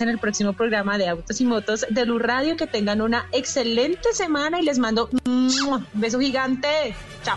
en el próximo programa de Autos y Motos de Blue Radio. Que tengan una excelente semana y les mando un beso gigante. Chao.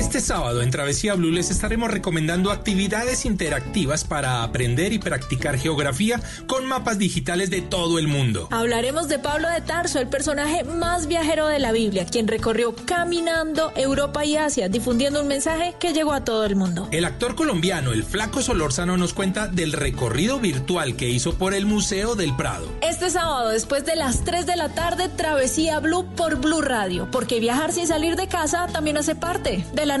Este sábado en Travesía Blue les estaremos recomendando actividades interactivas para aprender y practicar geografía con mapas digitales de todo el mundo. Hablaremos de Pablo de Tarso, el personaje más viajero de la Biblia, quien recorrió caminando Europa y Asia, difundiendo un mensaje que llegó a todo el mundo. El actor colombiano, el Flaco Solórzano, nos cuenta del recorrido virtual que hizo por el Museo del Prado. Este sábado, después de las 3 de la tarde, Travesía Blue por Blue Radio, porque viajar sin salir de casa también hace parte de la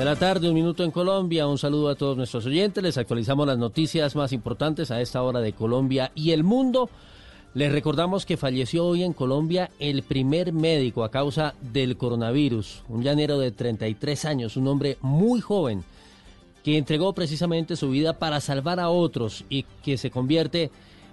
De la tarde, un minuto en Colombia. Un saludo a todos nuestros oyentes. Les actualizamos las noticias más importantes a esta hora de Colombia y el mundo. Les recordamos que falleció hoy en Colombia el primer médico a causa del coronavirus, un llanero de 33 años, un hombre muy joven que entregó precisamente su vida para salvar a otros y que se convierte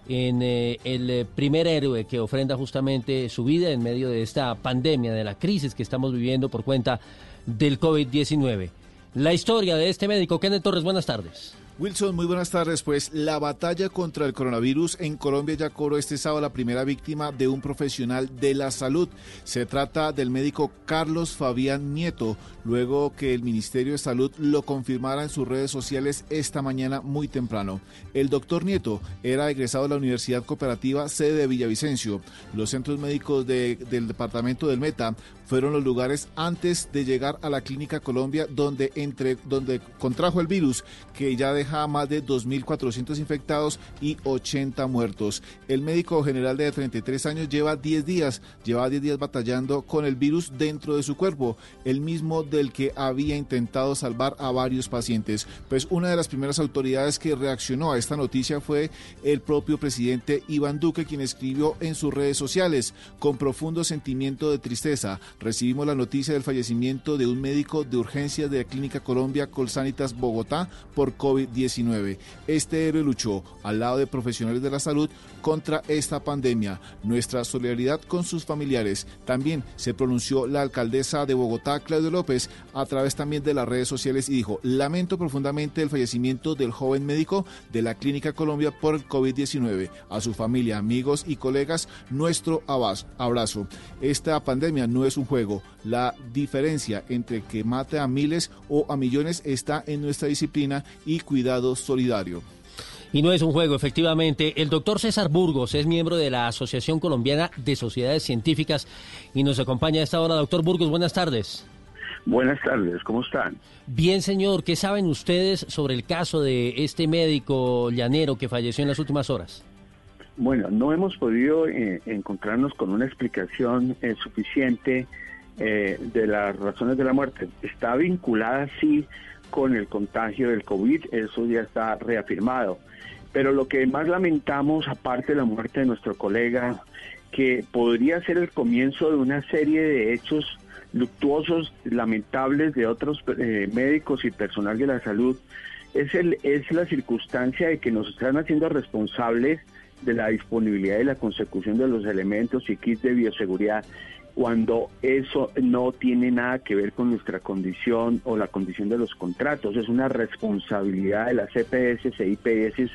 en eh, el primer héroe que ofrenda justamente su vida en medio de esta pandemia, de la crisis que estamos viviendo por cuenta del COVID-19. La historia de este médico, Kenneth Torres, buenas tardes. Wilson, muy buenas tardes. Pues la batalla contra el coronavirus en Colombia ya cobró este sábado la primera víctima de un profesional de la salud. Se trata del médico Carlos Fabián Nieto, luego que el Ministerio de Salud lo confirmara en sus redes sociales esta mañana muy temprano. El doctor Nieto era egresado de la Universidad Cooperativa sede de Villavicencio. Los centros médicos del departamento del Meta fueron los lugares antes de llegar a la Clínica Colombia donde, entre, donde contrajo el virus que ya deja más de 2.400 infectados y 80 muertos. El médico general de 33 años lleva 10 días, lleva 10 días batallando con el virus dentro de su cuerpo, el mismo del que había intentado salvar a varios pacientes. Pues una de las primeras autoridades que reaccionó a esta noticia fue el propio presidente Iván Duque, quien escribió en sus redes sociales, con profundo sentimiento de tristeza, recibimos la noticia del fallecimiento de un médico de urgencias de la Clínica Colombia Colsanitas Bogotá por COVID-19. Este héroe luchó al lado de profesionales de la salud contra esta pandemia. Nuestra solidaridad con sus familiares. También se pronunció la alcaldesa de Bogotá, Claudio López, a través también de las redes sociales y dijo, lamento profundamente el fallecimiento del joven médico de la Clínica Colombia por el COVID-19. A su familia, amigos y colegas, nuestro abrazo. Esta pandemia no es un juego. La diferencia entre que mate a miles o a millones está en nuestra disciplina y cuidado solidario. Y no es un juego, efectivamente. El doctor César Burgos es miembro de la Asociación Colombiana de Sociedades Científicas y nos acompaña a esta hora. Doctor Burgos, buenas tardes. Buenas tardes, ¿cómo están? Bien, señor. ¿Qué saben ustedes sobre el caso de este médico llanero que falleció en las últimas horas? Bueno, no hemos podido eh, encontrarnos con una explicación eh, suficiente eh, de las razones de la muerte. Está vinculada, sí, con el contagio del COVID, eso ya está reafirmado. Pero lo que más lamentamos, aparte de la muerte de nuestro colega, que podría ser el comienzo de una serie de hechos luctuosos, lamentables de otros eh, médicos y personal de la salud, es, el, es la circunstancia de que nos están haciendo responsables de la disponibilidad y la consecución de los elementos y kits de bioseguridad cuando eso no tiene nada que ver con nuestra condición o la condición de los contratos. Es una responsabilidad de las CPS e IPS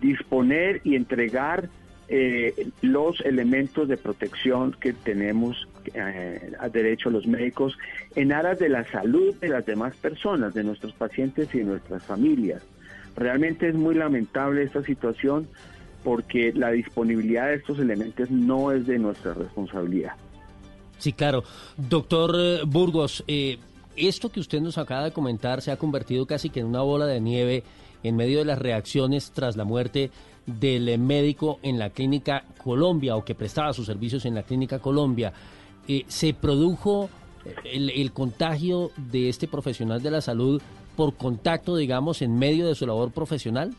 disponer y entregar eh, los elementos de protección que tenemos eh, a derecho a los médicos en aras de la salud de las demás personas, de nuestros pacientes y de nuestras familias. Realmente es muy lamentable esta situación porque la disponibilidad de estos elementos no es de nuestra responsabilidad. Sí, claro. Doctor eh, Burgos, esto que usted nos acaba de comentar se ha convertido casi que en una bola de nieve en medio de las reacciones tras la muerte del médico en la clínica Colombia o que prestaba sus servicios en la clínica Colombia. Eh, ¿Se produjo el, contagio de este profesional de la salud por contacto, digamos, en medio de su labor profesional?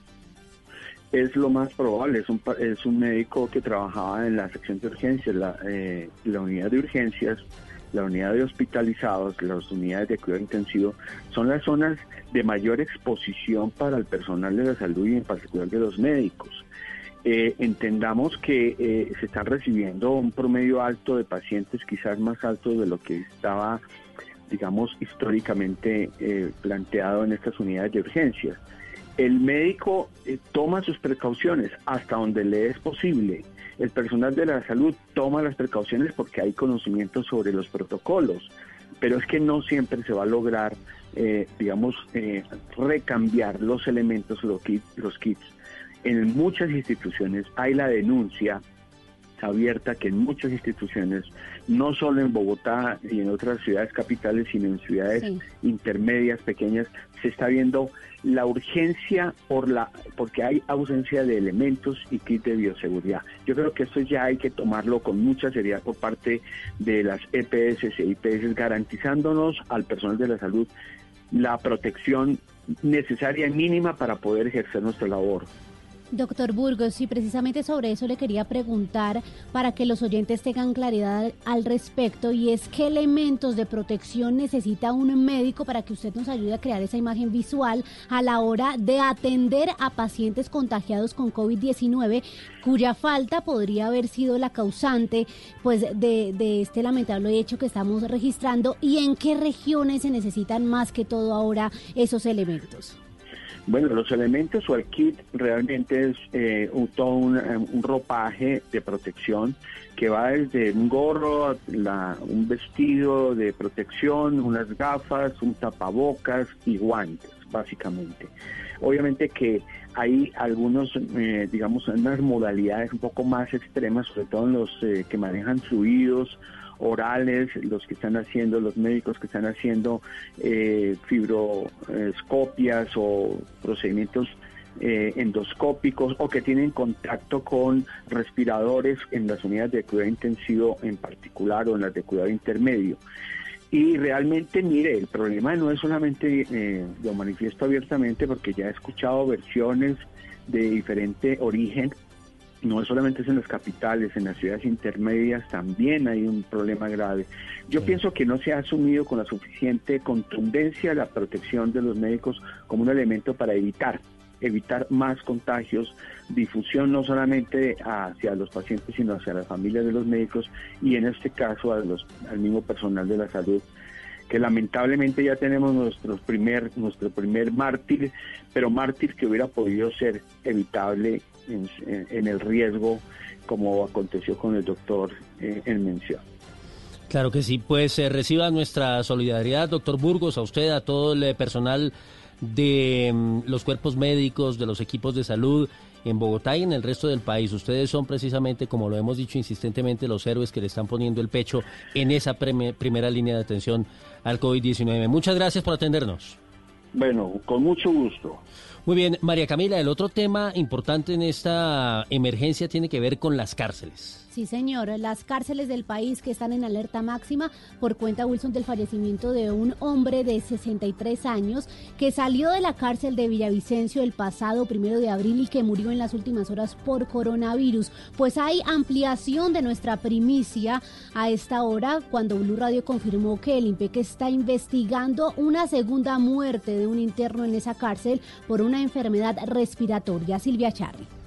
Es lo más probable, es un, es un médico que trabajaba en la sección de urgencias, la, eh, la unidad de urgencias, la unidad de hospitalizados, las unidades de cuidado intensivo, son las zonas de mayor exposición para el personal de la salud y en particular de los médicos. Eh, entendamos que eh, se está recibiendo un promedio alto de pacientes, quizás más alto de lo que estaba, digamos, históricamente eh, planteado en estas unidades de urgencias. El médico toma sus precauciones hasta donde le es posible. El personal de la salud toma las precauciones porque hay conocimiento sobre los protocolos, pero es que no siempre se va a lograr eh, digamos, eh, recambiar los elementos, los kits. En muchas instituciones hay la denuncia abierta que en muchas instituciones, no solo en Bogotá y en otras ciudades capitales, sino en ciudades intermedias, pequeñas, se está viendo la urgencia por la porque hay ausencia de elementos y kits de bioseguridad. Yo creo que esto ya hay que tomarlo con mucha seriedad por parte de las EPS e IPS, garantizándonos al personal de la salud la protección necesaria y mínima para poder ejercer nuestra labor. Doctor Burgos, sí, precisamente sobre eso le quería preguntar para que los oyentes tengan claridad al respecto y es qué elementos de protección necesita un médico para que usted nos ayude a crear esa imagen visual a la hora de atender a pacientes contagiados con COVID-19 cuya falta podría haber sido la causante pues de, de este lamentable hecho que estamos registrando y en qué regiones se necesitan más que todo ahora esos elementos. Bueno, los elementos o el kit realmente es eh, un, todo un, ropaje de protección que va desde un gorro, un vestido de protección, unas gafas, un tapabocas y guantes, básicamente. Obviamente que hay algunos, eh, digamos, unas modalidades un poco más extremas, sobre todo en los eh, que manejan fluidos orales, los que están haciendo, los médicos que están haciendo eh, fibroscopias o procedimientos eh, endoscópicos o que tienen contacto con respiradores en las unidades de cuidado intensivo en particular o en las de cuidado intermedio. Y realmente, mire, el problema no es solamente, eh, lo manifiesto abiertamente porque ya he escuchado versiones de diferente origen no solamente es en las capitales, en las ciudades intermedias también hay un problema grave. Yo pienso que no se ha asumido con la suficiente contundencia la protección de los médicos como un elemento para evitar evitar más contagios, difusión no solamente hacia los pacientes, sino hacia las familias de los médicos y en este caso a los, al mismo personal de la salud que lamentablemente ya tenemos nuestro primer, nuestro primer mártir, pero mártir que hubiera podido ser evitable en, el riesgo como aconteció con el doctor eh, en mención. Claro que sí, pues eh, reciba nuestra solidaridad, doctor Burgos, a usted, a todo el eh, personal de mm, los cuerpos médicos, de los equipos de salud en Bogotá y en el resto del país. Ustedes son precisamente, como lo hemos dicho insistentemente, los héroes que le están poniendo el pecho en esa primera línea de atención al COVID-19. Muchas gracias por atendernos. Bueno, con mucho gusto. Muy bien, María Camila, el otro tema importante en esta emergencia tiene que ver con las cárceles. Sí, señor. Las cárceles del país que están en alerta máxima por cuenta, Wilson, del fallecimiento de un hombre de 63 años que salió de la cárcel de Villavicencio el pasado primero de abril y que murió en las últimas horas por coronavirus. Pues hay ampliación de nuestra primicia a esta hora cuando Blue Radio confirmó que el INPEC está investigando una segunda muerte de un interno en esa cárcel por una enfermedad respiratoria. Silvia Charri.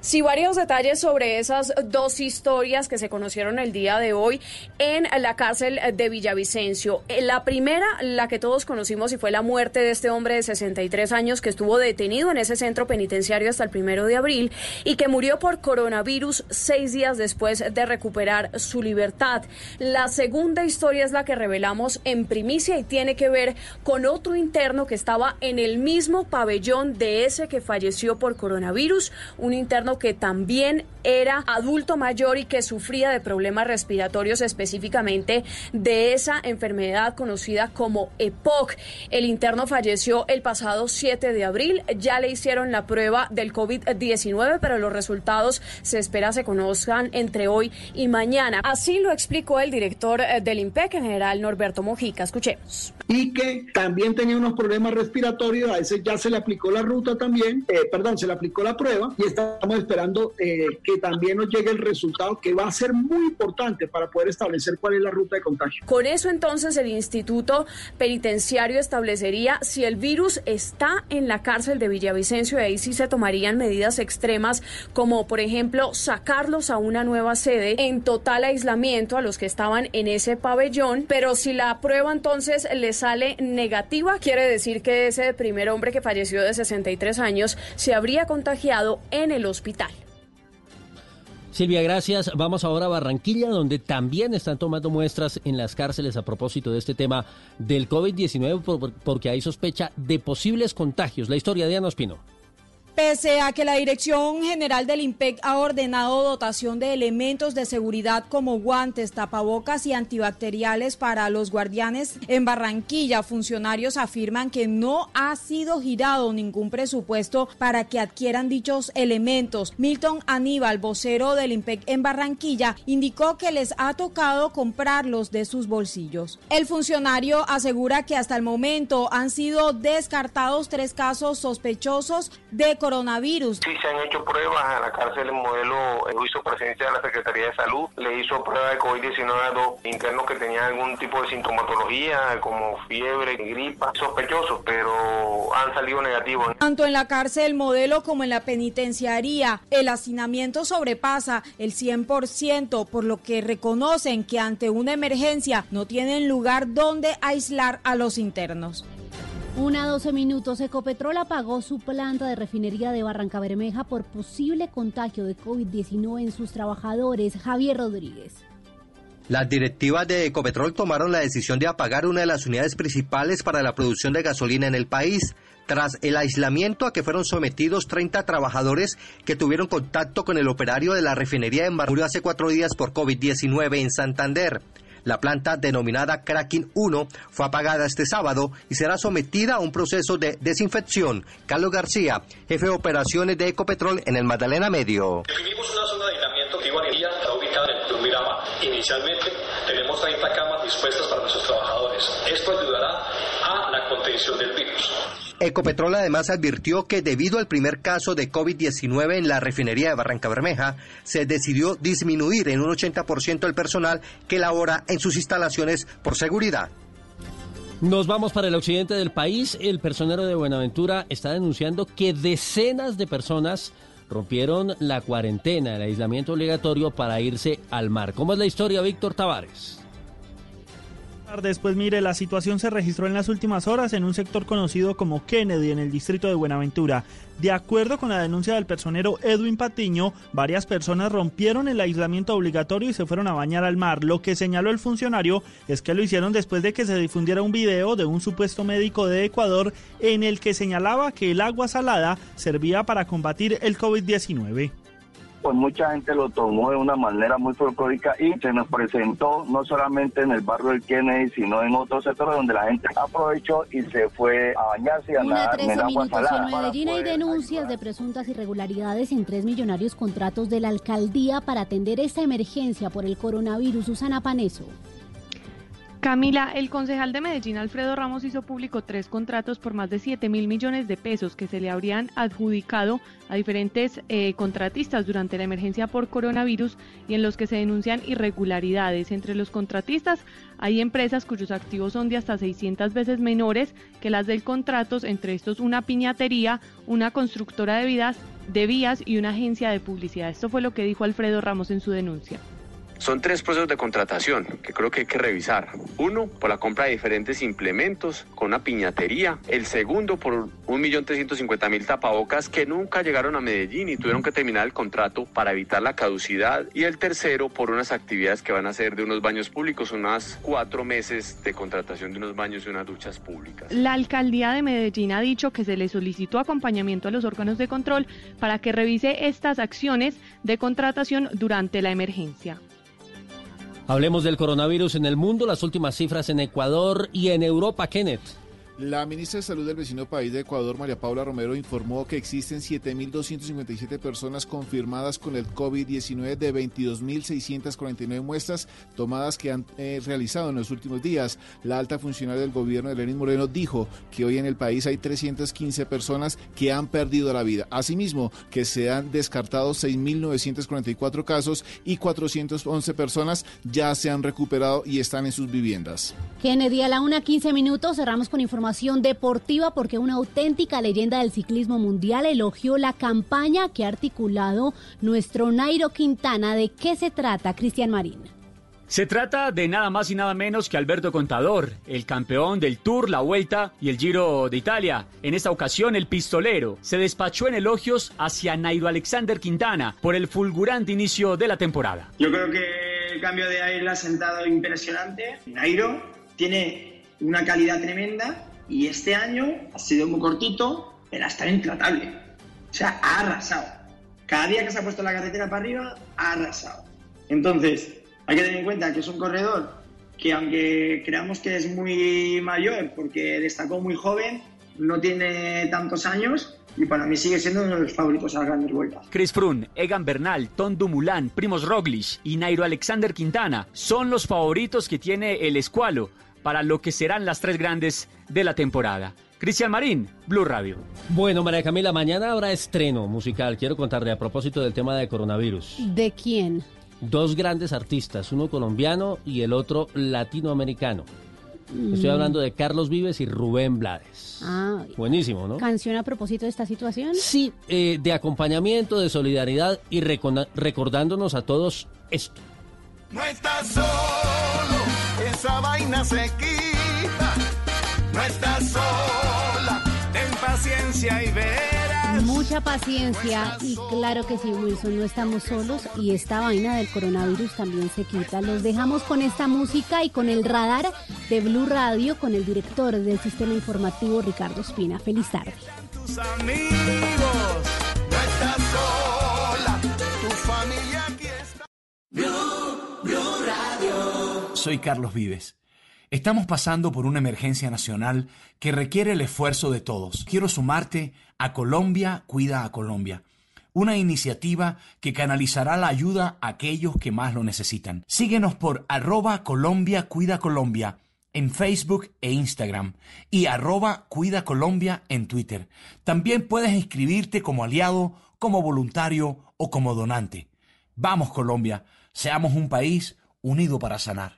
Sí, varios detalles sobre esas dos historias que se conocieron el día de hoy en la cárcel de Villavicencio. Eh, la primera, la que todos conocimos, y fue la muerte de este hombre de 63 años que estuvo detenido en ese centro penitenciario hasta el primero de abril y que murió por coronavirus seis días después de recuperar su libertad. La segunda historia es la que revelamos en primicia y tiene que ver con otro interno que estaba en el mismo pabellón de ese que falleció por coronavirus, un interno que también era adulto mayor y que sufría de problemas respiratorios específicamente de esa enfermedad conocida como EPOC. El interno falleció el pasado 7 de abril. Ya le hicieron la prueba del COVID-19, pero los resultados se espera se conozcan entre hoy y mañana. Así lo explicó el director eh, del IMPEC, en general Norberto Mojica. Escuchemos. Y que también tenía unos problemas respiratorios, a ese ya se le aplicó la ruta también, eh, perdón, se le aplicó la prueba y estamos esperando eh, que también nos llegue el resultado que va a ser muy importante para poder establecer cuál es la ruta de contagio. Con eso entonces el Instituto Penitenciario establecería si el virus está en la cárcel de Villavicencio y ahí sí se tomarían medidas extremas como por ejemplo sacarlos a una nueva sede en total aislamiento a los que estaban en ese pabellón, pero si la prueba entonces le sale negativa, quiere decir que ese primer hombre que falleció de 63 años se habría contagiado en el hospital. Silvia, gracias. Vamos ahora a Barranquilla, donde también están tomando muestras en las cárceles a propósito de este tema del COVID-19, porque hay sospecha de posibles contagios. La historia de Ana Ospino. Pese a que la Dirección General del IMPEC ha ordenado dotación de elementos de seguridad como guantes, tapabocas y antibacteriales para los guardianes en Barranquilla, funcionarios afirman que no ha sido girado ningún presupuesto para que adquieran dichos elementos. Milton Aníbal, vocero del IMPEC en Barranquilla, indicó que les ha tocado comprarlos de sus bolsillos. El funcionario asegura que hasta el momento han sido descartados tres casos sospechosos de coronavirus. Sí, se han hecho pruebas a la cárcel. El modelo eh, hizo presencia de la Secretaría de Salud. Le hizo prueba de COVID-19 a dos internos que tenían algún tipo de sintomatología, como fiebre, gripa, sospechosos, pero han salido negativos. Tanto en la cárcel modelo como en la penitenciaría, el hacinamiento sobrepasa el 100%, por lo que reconocen que ante una emergencia no tienen lugar donde aislar a los internos. Una 12 minutos. Ecopetrol apagó su planta de refinería de Barranca Bermeja por posible contagio de COVID-19 en sus trabajadores. Javier Rodríguez. Las directivas de Ecopetrol tomaron la decisión de apagar una de las unidades principales para la producción de gasolina en el país, tras el aislamiento a que fueron sometidos 30 trabajadores que tuvieron contacto con el operario de la refinería en Murió hace cuatro días por COVID-19 en Santander. La planta denominada Kraken 1 fue apagada este sábado y será sometida a un proceso de desinfección. Carlos García, jefe de operaciones de Ecopetrol en el Magdalena Medio. Definimos una zona de aislamiento que está ubicada en el Mirama. Inicialmente tenemos 30 camas dispuestas para nuestros trabajadores. Esto ayudará a la contención del virus. Ecopetrol además advirtió que debido al primer caso de COVID-19 en la refinería de Barranca Bermeja, se decidió disminuir en un 80% el personal que labora en sus instalaciones por seguridad. Nos vamos para el occidente del país. El personero de Buenaventura está denunciando que decenas de personas rompieron la cuarentena, el aislamiento obligatorio para irse al mar. ¿Cómo es la historia, Víctor Tavares? Después, mire, la situación se registró en las últimas horas en un sector conocido como Kennedy, en el distrito de Buenaventura. De acuerdo con la denuncia del personero Edwin Patiño, varias personas rompieron el aislamiento obligatorio y se fueron a bañar al mar. Lo que señaló el funcionario es que lo hicieron después de que se difundiera un video de un supuesto médico de Ecuador en el que señalaba que el agua salada servía para combatir el COVID-19 pues mucha gente lo tomó de una manera muy folclórica y se nos presentó no solamente en el barrio del Kennedy, sino en otros sectores donde la gente aprovechó y se fue a bañarse y a nadar en agua salada. En Medellín hay denuncias de presuntas irregularidades en tres millonarios contratos de la alcaldía para atender esta emergencia por el coronavirus. Susana Paneso. Camila, el concejal de Medellín, Alfredo Ramos, hizo público tres contratos por más de 7 mil millones de pesos que se le habrían adjudicado a diferentes eh, contratistas durante la emergencia por coronavirus y en los que se denuncian irregularidades. Entre los contratistas hay empresas cuyos activos son de hasta 600 veces menores que las del contratos, entre estos una piñatería, una constructora de de vías y una agencia de publicidad. Esto fue lo que dijo Alfredo Ramos en su denuncia. Son tres procesos de contratación que creo que hay que revisar. Uno, por la compra de diferentes implementos con una piñatería. El segundo, por 1.350.000 tapabocas que nunca llegaron a Medellín y tuvieron que terminar el contrato para evitar la caducidad. Y el tercero, por unas actividades que van a ser de unos baños públicos, unas cuatro meses de contratación de unos baños y unas duchas públicas. La alcaldía de Medellín ha dicho que se le solicitó acompañamiento a los órganos de control para que revise estas acciones de contratación durante la emergencia. Hablemos del coronavirus en el mundo, las últimas cifras en Ecuador y en Europa, Kenneth. La ministra de Salud del vecino país de Ecuador, María Paula Romero, informó que existen 7.257 personas confirmadas con el COVID-19 de 22.649 muestras tomadas que han eh, realizado en los últimos días. La alta funcionaria del gobierno, Lenín Moreno, dijo que hoy en el país hay 315 personas que han perdido la vida. Asimismo, que se han descartado 6.944 casos y 411 personas ya se han recuperado y están en sus viviendas. Kennedy, a la 1.15 minutos cerramos con información deportiva porque una auténtica leyenda del ciclismo mundial elogió la campaña que ha articulado nuestro Nairo Quintana. ¿De qué se trata, Cristian Marín? Se trata de nada más y nada menos que Alberto Contador, el campeón del Tour, la Vuelta y el Giro de Italia. En esta ocasión, el pistolero se despachó en elogios hacia Nairo Alexander Quintana por el fulgurante inicio de la temporada. Yo creo que el cambio de aire ha sentado impresionante. Nairo tiene una calidad tremenda y este año ha sido muy cortito, pero ha estado intratable. O sea, ha arrasado. Cada día que se ha puesto la carretera para arriba, ha arrasado. Entonces, hay que tener en cuenta que es un corredor que aunque creamos que es muy mayor porque destacó muy joven, no tiene tantos años y para mí sigue siendo uno de los favoritos a las grandes vueltas. Chris Froome, Egan Bernal, Tom Dumoulin, Primos Roglic y Nairo Alexander Quintana son los favoritos que tiene el escualo para lo que serán las tres grandes de la temporada. Cristian Marín, Blue Radio. Bueno, María Camila, mañana habrá estreno musical. Quiero contarle a propósito del tema de coronavirus. ¿De quién? Dos grandes artistas, uno colombiano y el otro latinoamericano. Estoy Mm. hablando de Carlos Vives y Rubén Blades. Ah, Buenísimo, ¿no? ¿Canción a propósito de esta situación? Sí, eh, de acompañamiento, de solidaridad y recordándonos a todos esto. No estás solo, esa vaina se quita. No estás sola, ten paciencia y verás. Mucha paciencia y claro que sí, Wilson, no estamos solos y esta vaina del coronavirus también se quita. Los dejamos con esta música y con el radar de Blue Radio con el director del sistema informativo Ricardo Espina. Feliz tarde. Tus amigos, no estás sola, tu familia aquí está. Blue. Soy Carlos Vives. Estamos pasando por una emergencia nacional que requiere el esfuerzo de todos. Quiero sumarte a Colombia Cuida a Colombia, una iniciativa que canalizará la ayuda a aquellos que más lo necesitan. Síguenos por arroba Colombia Cuida Colombia en Facebook e Instagram y arroba Cuida Colombia en Twitter. También puedes inscribirte como aliado, como voluntario o como donante. Vamos Colombia, seamos un país unido para sanar.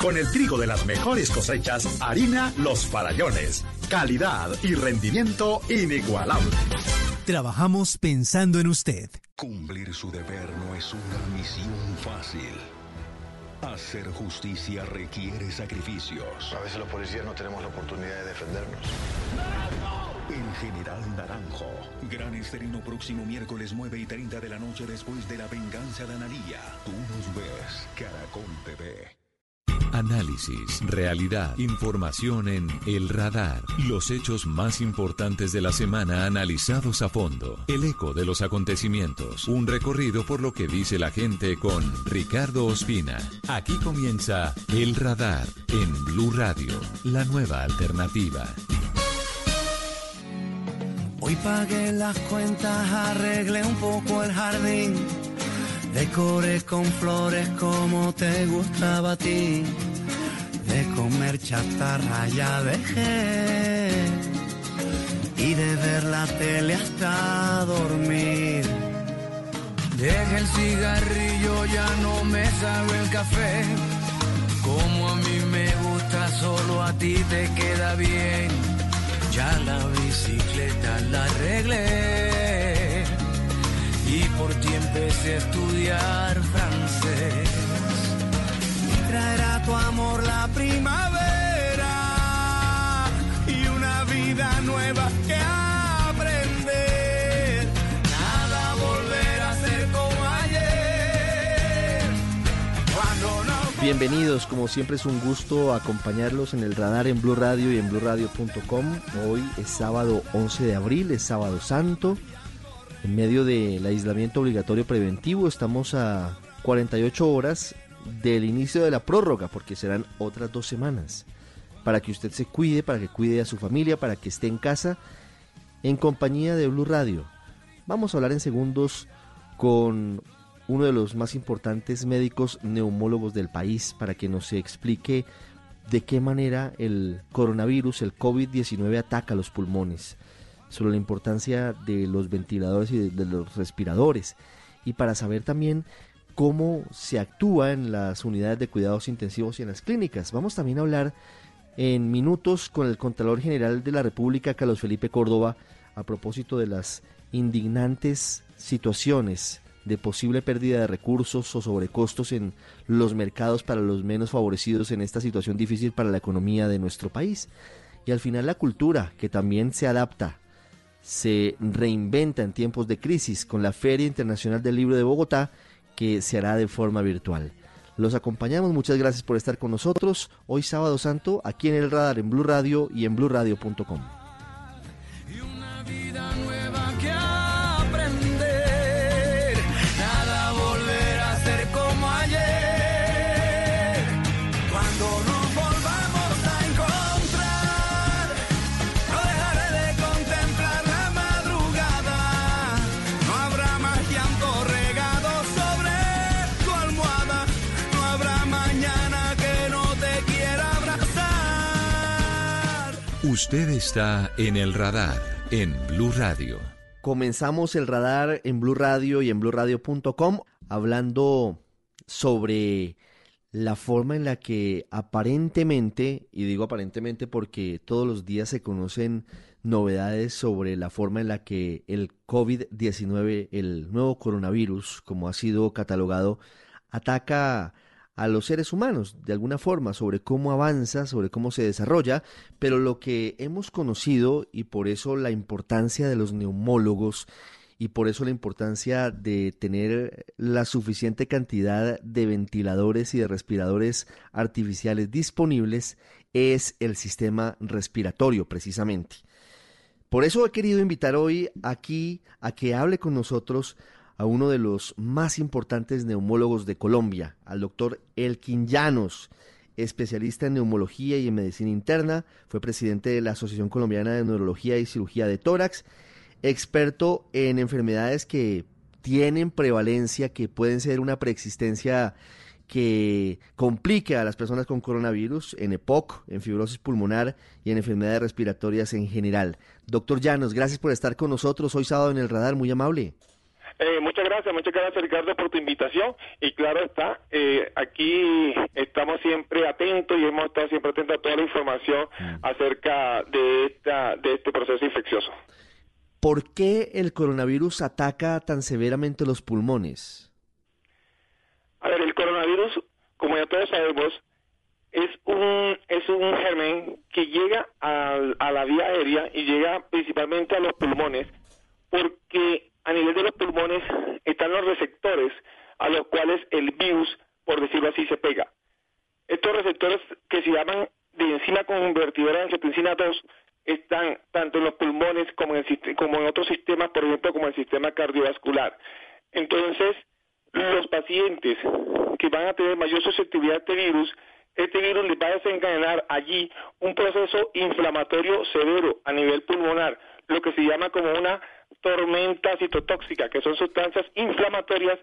Con el trigo de las mejores cosechas, harina Los Farallones. Calidad y rendimiento inigualable. Trabajamos pensando en usted. Cumplir su deber no es una misión fácil. Hacer justicia requiere sacrificios. A veces los policías no tenemos la oportunidad de defendernos. El General Naranjo. Gran estreno próximo miércoles 9 y 30 de la noche después de la venganza de Analía. Tú nos ves, Caracol TV. Análisis, realidad, información en El Radar. Los hechos más importantes de la semana analizados a fondo. El eco de los acontecimientos. Un recorrido por lo que dice la gente con Ricardo Ospina. Aquí comienza El Radar en Blue Radio, la nueva alternativa. Hoy pagué las cuentas, arreglé un poco el jardín, decoré con flores como te gustaba a ti. Decoré comer chatarra ya dejé y de ver la tele hasta dormir. Deje el cigarrillo, ya no me sabe el café. Como a mí me gusta, solo a ti te queda bien. Ya la bicicleta la arreglé y por ti empecé a estudiar francés. Y traerá tu amor la primavera y una vida nueva que aprender. Nada volverá a ser como ayer. Cuando no Bienvenidos, como siempre es un gusto acompañarlos en el radar en Blue Radio y en BlueRadio.com. Hoy es sábado 11 de abril, es sábado santo. En medio del aislamiento obligatorio preventivo estamos a 48 horas del inicio de la prórroga, porque serán otras dos semanas. Para que usted se cuide, para que cuide a su familia, para que esté en casa, en compañía de Blue Radio. Vamos a hablar en segundos con uno de los más importantes médicos neumólogos del país para que nos explique de qué manera el coronavirus, el COVID-19 ataca los pulmones, sobre la importancia de los ventiladores y de, los respiradores y para saber también cómo se actúa en las unidades de cuidados intensivos y en las clínicas. Vamos también a hablar en minutos con el Contralor General de la República, Carlos Felipe Córdoba, a propósito de las indignantes situaciones de posible pérdida de recursos o sobrecostos en los mercados para los menos favorecidos en esta situación difícil para la economía de nuestro país. Y al final la cultura, que también se adapta, se reinventa en tiempos de crisis con la Feria Internacional del Libro de Bogotá, que se hará de forma virtual. Los acompañamos, muchas gracias por estar con nosotros hoy sábado santo aquí en el radar en Blue Radio y en bluradio.com. Usted está en el radar en Blue Radio. Comenzamos el radar en Blue Radio y en bluradio.com hablando sobre la forma en la que aparentemente, y digo aparentemente porque todos los días se conocen novedades sobre la forma en la que el COVID-19, el nuevo coronavirus, como ha sido catalogado, ataca a los seres humanos de alguna forma, sobre cómo avanza, sobre cómo se desarrolla, pero lo que hemos conocido y por eso la importancia de los neumólogos y por eso la importancia de tener la suficiente cantidad de ventiladores y de respiradores artificiales disponibles es el sistema respiratorio precisamente. Por eso he querido invitar hoy aquí a que hable con nosotros a uno de los más importantes neumólogos de Colombia, al doctor Elkin Llanos, especialista en neumología y en medicina interna, fue presidente de la Asociación Colombiana de Neurología y Cirugía de Tórax, experto en enfermedades que tienen prevalencia, que pueden ser una preexistencia que complique a las personas con coronavirus, en EPOC, en fibrosis pulmonar y en enfermedades respiratorias en general. Doctor Llanos, gracias por estar con nosotros hoy sábado en el radar, muy amable. Eh, muchas gracias, muchas gracias Ricardo por tu invitación y claro está, eh, aquí estamos siempre atentos y hemos estado siempre atentos a toda la información acerca de, esta, de este proceso infeccioso. ¿Por qué el coronavirus ataca tan severamente los pulmones? A ver, el coronavirus, como ya todos sabemos, es un, es un germen que llega a, a la vía aérea y llega principalmente a los pulmones porque a nivel de los pulmones están los receptores a los cuales el virus, por decirlo así, se pega. Estos receptores que se llaman de enzima convertidora de angiotensina 2 están tanto en los pulmones como en, como en otros sistemas, por ejemplo, como el sistema cardiovascular. Entonces, los pacientes que van a tener mayor susceptibilidad a este virus, este virus les va a desencadenar allí un proceso inflamatorio severo a nivel pulmonar, lo que se llama como una tormenta citotóxica, que son sustancias inflamatorias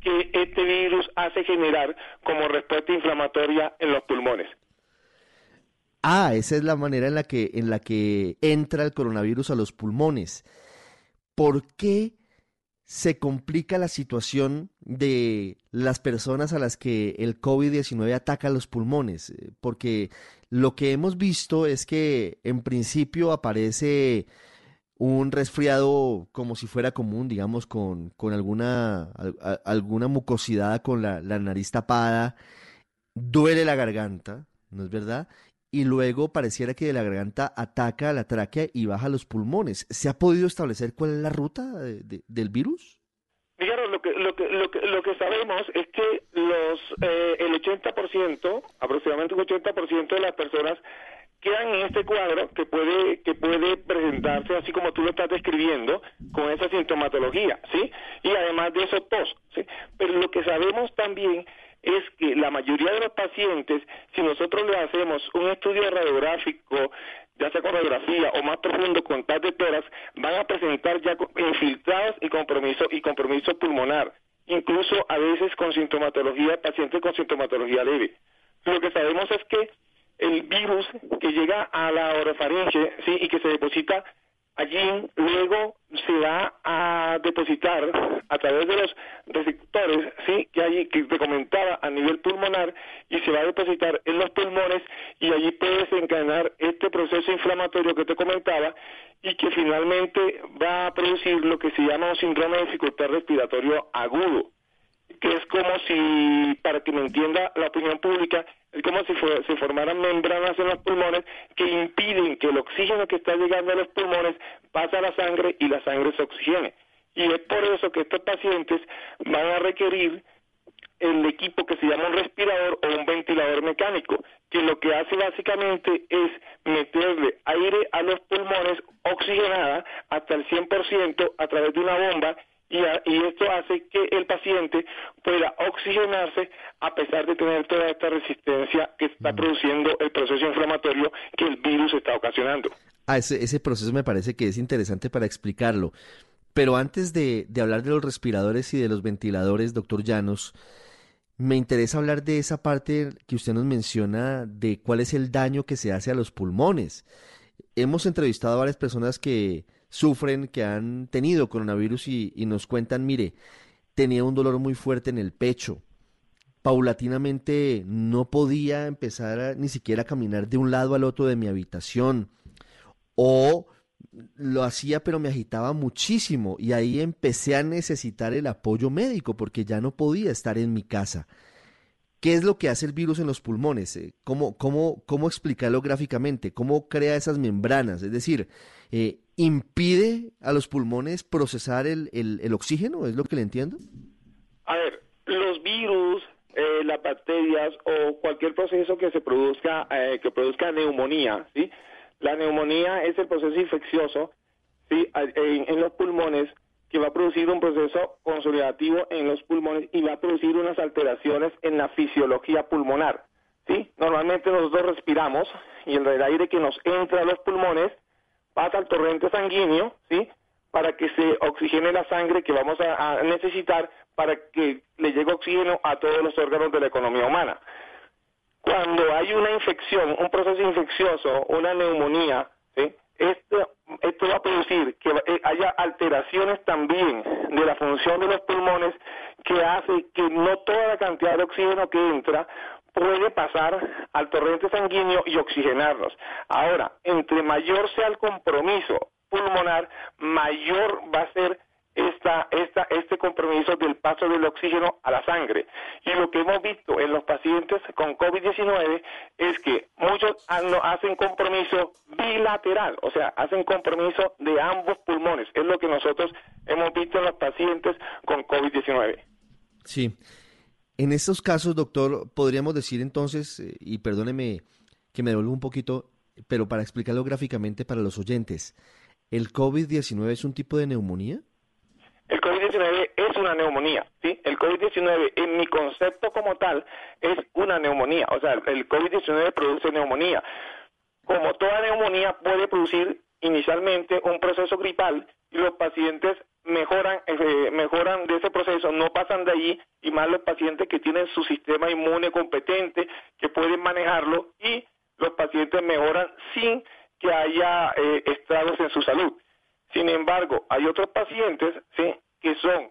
que este virus hace generar como respuesta inflamatoria en los pulmones. Ah, esa es la manera en la que, en la que entra el coronavirus a los pulmones. ¿Por qué se complica la situación de las personas a las que el COVID-19 ataca los pulmones? Porque lo que hemos visto es que en principio aparece un resfriado como si fuera común, digamos, con, con alguna, alguna mucosidad con la, la nariz tapada, duele la garganta, ¿no es verdad? y luego pareciera que de la garganta ataca a la tráquea y baja a los pulmones. ¿Se ha podido establecer cuál es la ruta del virus? Fíjate, lo que, lo, que, lo, que, lo que sabemos es que los eh, el 80%, aproximadamente un 80% de las personas quedan en este cuadro que puede que puede presentarse así como tú lo estás describiendo con esa sintomatología, ¿sí? Y además de eso tos, ¿sí? Pero lo que sabemos también es que la mayoría de los pacientes, si nosotros le hacemos un estudio radiográfico, ya sea con radiografía o más profundo con TAC de tórax, van a presentar ya infiltrados y compromiso y compromiso pulmonar, incluso a veces con sintomatología, pacientes con sintomatología leve. Lo que sabemos es que el virus que llega a la orofaringe, sí, y que se deposita allí luego se va a depositar a través de los receptores sí que allí que te comentaba a nivel pulmonar y se va a depositar en los pulmones y allí puede desencadenar este proceso inflamatorio que te comentaba y que finalmente va a producir lo que se llama un síndrome de dificultad respiratorio agudo que es como si, para que me entienda la opinión pública, es como si se formaran membranas en los pulmones que impiden que el oxígeno que está llegando a los pulmones pase a la sangre y la sangre se oxigene. Y es por eso que estos pacientes van a requerir el equipo que se llama un respirador o un ventilador mecánico, que lo que hace básicamente es meterle aire a los pulmones oxigenada hasta el 100% a través de una bomba y, esto hace que el paciente pueda oxigenarse a pesar de tener toda esta resistencia que está mm. produciendo el proceso inflamatorio que el virus está ocasionando. Ah, ese, ese proceso me parece que es interesante para explicarlo. Pero antes de, de hablar de los respiradores y de los ventiladores, doctor Llanos, me interesa hablar de esa parte que usted nos menciona de cuál es el daño que se hace a los pulmones. Hemos entrevistado a varias personas que, sufren, que han tenido coronavirus y, nos cuentan, mire, tenía un dolor muy fuerte en el pecho, paulatinamente no podía empezar ni siquiera a caminar de un lado al otro de mi habitación, o lo hacía pero me agitaba muchísimo y ahí empecé a necesitar el apoyo médico porque ya no podía estar en mi casa. ¿Qué es lo que hace el virus en los pulmones? Eh, ¿Cómo, cómo, cómo explicarlo gráficamente? ¿Cómo crea esas membranas? Es decir, eh, impide a los pulmones procesar el, el, oxígeno, ¿es lo que le entiendo? A ver, los virus, eh, las bacterias o cualquier proceso que se produzca, eh, que produzca neumonía, ¿sí? La neumonía es el proceso infeccioso, ¿sí? En, los pulmones que va a producir un proceso consolidativo en los pulmones y va a producir unas alteraciones en la fisiología pulmonar. ¿sí? Normalmente nosotros respiramos y el aire que nos entra a los pulmones pasa al torrente sanguíneo, ¿sí? Para que se oxigene la sangre que vamos a, necesitar para que le llegue oxígeno a todos los órganos de la economía humana. Cuando hay una infección, un proceso infeccioso, una neumonía, ¿sí? esto, esto va a producir que eh, haya alteraciones también de la función de los pulmones que hace que no toda la cantidad de oxígeno que entra puede pasar al torrente sanguíneo y oxigenarnos. Ahora, entre mayor sea el compromiso pulmonar, mayor va a ser esta, esta, este compromiso del paso del oxígeno a la sangre. Y lo que hemos visto en los pacientes con COVID-19 es que muchos hacen compromiso bilateral, o sea, hacen compromiso de ambos pulmones. Es lo que nosotros hemos visto en los pacientes con COVID-19. Sí. En estos casos, doctor, podríamos decir entonces, eh, y perdóneme que me devuelva un poquito, pero para explicarlo gráficamente para los oyentes, ¿el COVID-19 es un tipo de neumonía? El COVID-19 es una neumonía, ¿sí? El COVID-19, en mi concepto como tal, es una neumonía. O sea, el COVID-19 produce neumonía. Como toda neumonía puede producir inicialmente un proceso gripal y los pacientes mejoran, eh, mejoran de ese proceso, no pasan de ahí, y más los pacientes que tienen su sistema inmune competente, que pueden manejarlo y los pacientes mejoran sin que haya eh, estragos en su salud. Sin embargo, hay otros pacientes ¿sí? que son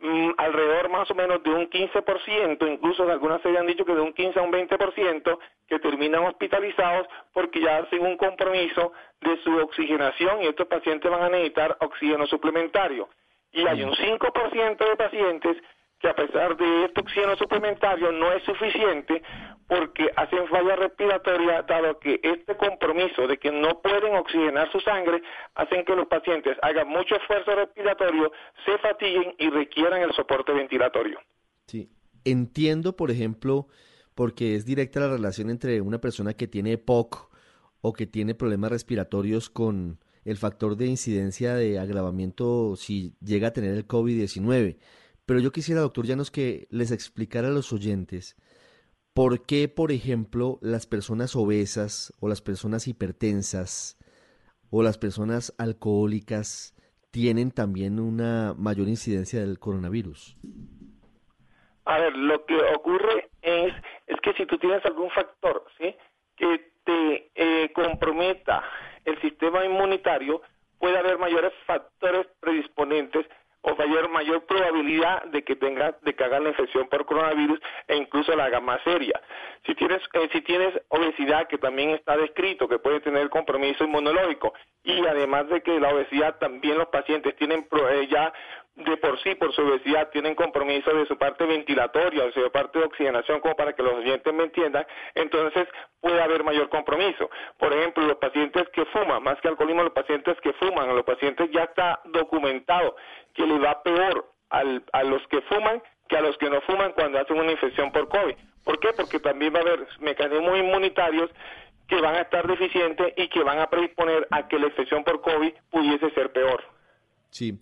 mm, alrededor más o menos de un 15%, incluso algunas se han dicho que de un 15 a un 20%, que terminan hospitalizados porque ya hacen un compromiso de su oxigenación y estos pacientes van a necesitar oxígeno suplementario. Y hay un 5% de pacientes que a pesar de este oxígeno suplementario no es suficiente porque hacen falla respiratoria dado que este compromiso de que no pueden oxigenar su sangre hacen que los pacientes hagan mucho esfuerzo respiratorio, se fatiguen y requieran el soporte ventilatorio. Sí, entiendo, por ejemplo, porque es directa la relación entre una persona que tiene POC o que tiene problemas respiratorios con el factor de incidencia de agravamiento si llega a tener el COVID-19. Pero yo quisiera, doctor Llanos, que les explicara a los oyentes por qué, por ejemplo, las personas obesas o las personas hipertensas o las personas alcohólicas tienen también una mayor incidencia del coronavirus. A ver, lo que ocurre es, que si tú tienes algún factor que te eh, comprometa el sistema inmunitario, puede haber mayores factores predisponentes o mayor, mayor probabilidad de que tenga de que hagan la infección por coronavirus e incluso la haga más seria. Si tienes eh, si tienes obesidad que también está descrito que puede tener compromiso inmunológico y además de que la obesidad también los pacientes tienen eh, ya de por sí, por su obesidad, tienen compromiso de su parte ventilatoria, de su parte de oxigenación, como para que los oyentes me entiendan, entonces puede haber mayor compromiso. Por ejemplo, los pacientes que fuman, más que alcoholismo, los pacientes que fuman, los pacientes ya está documentado que les va peor a los que fuman que a los que no fuman cuando hacen una infección por COVID. ¿Por qué? Porque también va a haber mecanismos inmunitarios que van a estar deficientes y que van a predisponer a que la infección por COVID pudiese ser peor. Sí.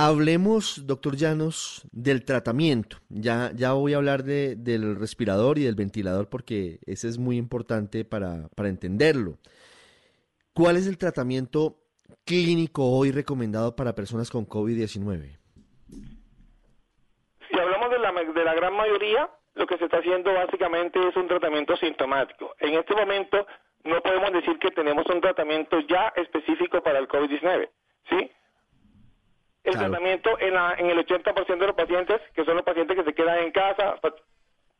Hablemos, doctor Llanos, del tratamiento. Ya, ya voy a hablar de, del respirador y del ventilador porque ese es muy importante para, para entenderlo. ¿Cuál es el tratamiento clínico hoy recomendado para personas con COVID-19? Si hablamos de la, de la gran mayoría, lo que se está haciendo básicamente es un tratamiento sintomático. En este momento no podemos decir que tenemos un tratamiento ya específico para el COVID-19, ¿sí? El tratamiento en, en el 80% de los pacientes, que son los pacientes que se quedan en casa,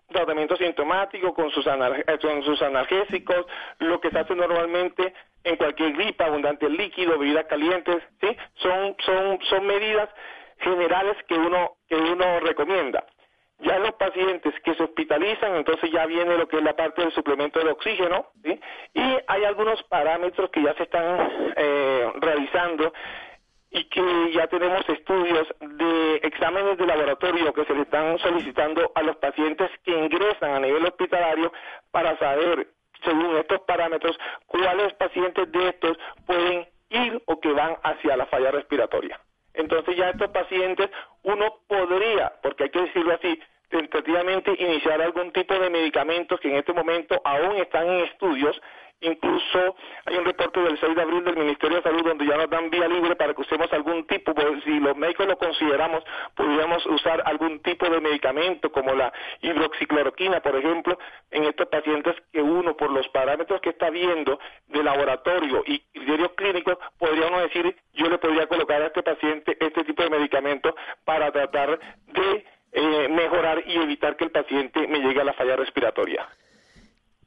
tratamiento sintomático con sus, eh, con sus analgésicos, lo que se hace normalmente en cualquier gripa, abundante líquido, bebidas calientes, ¿sí? Son, son, son medidas generales que uno, que uno recomienda. Ya en los pacientes que se hospitalizan, entonces ya viene lo que es la parte del suplemento de oxígeno, ¿sí? Y hay algunos parámetros que ya se están eh, realizando y que ya tenemos estudios de exámenes de laboratorio que se le están solicitando a los pacientes que ingresan a nivel hospitalario para saber, según estos parámetros, cuáles pacientes de estos pueden ir o que van hacia la falla respiratoria. Entonces ya estos pacientes uno podría, porque hay que decirlo así, tentativamente iniciar algún tipo de medicamentos que en este momento aún están en estudios Incluso hay un reporte del 6 de abril del Ministerio de Salud donde ya nos dan vía libre para que usemos algún tipo, pues, si los médicos lo consideramos, podríamos usar algún tipo de medicamento como la hidroxicloroquina, por ejemplo, en estos pacientes que uno, por los parámetros que está viendo de laboratorio y criterios clínicos, podríamos decir, yo le podría colocar a este paciente este tipo de medicamento para tratar de eh, mejorar y evitar que el paciente me llegue a la falla respiratoria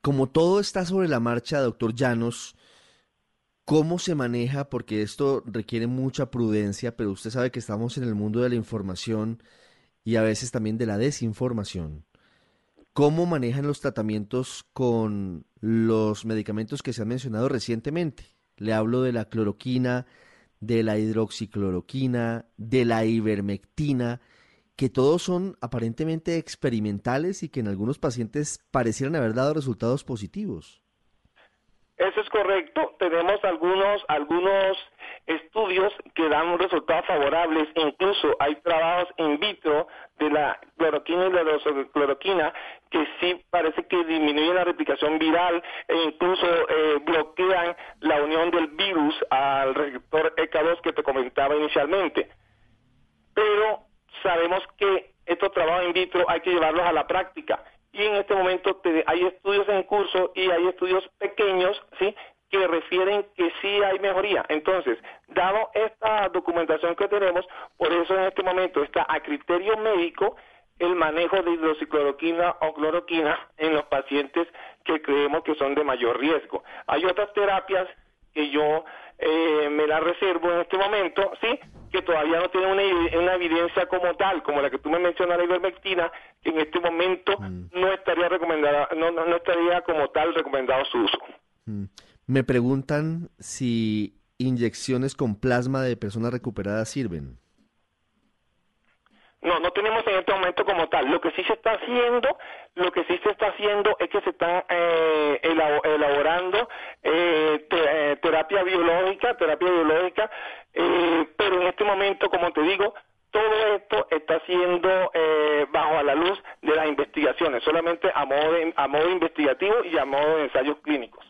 como todo está sobre la marcha, doctor Llanos, ¿cómo se maneja? Porque esto requiere mucha prudencia, pero usted sabe que estamos en el mundo de la información y a veces también de la desinformación. ¿Cómo manejan los tratamientos con los medicamentos que se han mencionado recientemente? Le hablo de la cloroquina, de la hidroxicloroquina, de la ivermectina que todos son aparentemente experimentales y que en algunos pacientes parecieran haber dado resultados positivos. Eso es correcto. Tenemos algunos algunos estudios que dan resultados favorables. Incluso hay trabajos in vitro de la cloroquina y la cloroquina que sí parece que disminuyen la replicación viral e incluso eh, bloquean la unión del virus al receptor EK2 que te comentaba inicialmente. Pero sabemos que estos trabajos in vitro hay que llevarlos a la práctica y en este momento te- hay estudios en curso y hay estudios pequeños, ¿sí? que refieren que sí hay mejoría. Entonces, dado esta documentación que tenemos, por eso en este momento está a criterio médico el manejo de hidroxicloroquina o cloroquina en los pacientes que creemos que son de mayor riesgo. Hay otras terapias que yo eh, me las reservo en este momento, ¿sí? Que todavía no tienen una, una evidencia como tal, como la que tú me mencionas, la ivermectina, que en este momento no estaría recomendada, no, no, no estaría como tal recomendado su uso. Mm. Me preguntan si inyecciones con plasma de personas recuperadas sirven. No, no tenemos en este momento como tal. Lo que sí se está haciendo, lo que sí se está haciendo es que se está eh, elabo- elaborando eh, eh, terapia biológica, terapia biológica, eh, pero en este momento, como te digo, todo esto está siendo bajo a la luz de las investigaciones, solamente a modo, de- a modo investigativo y a modo de ensayos clínicos.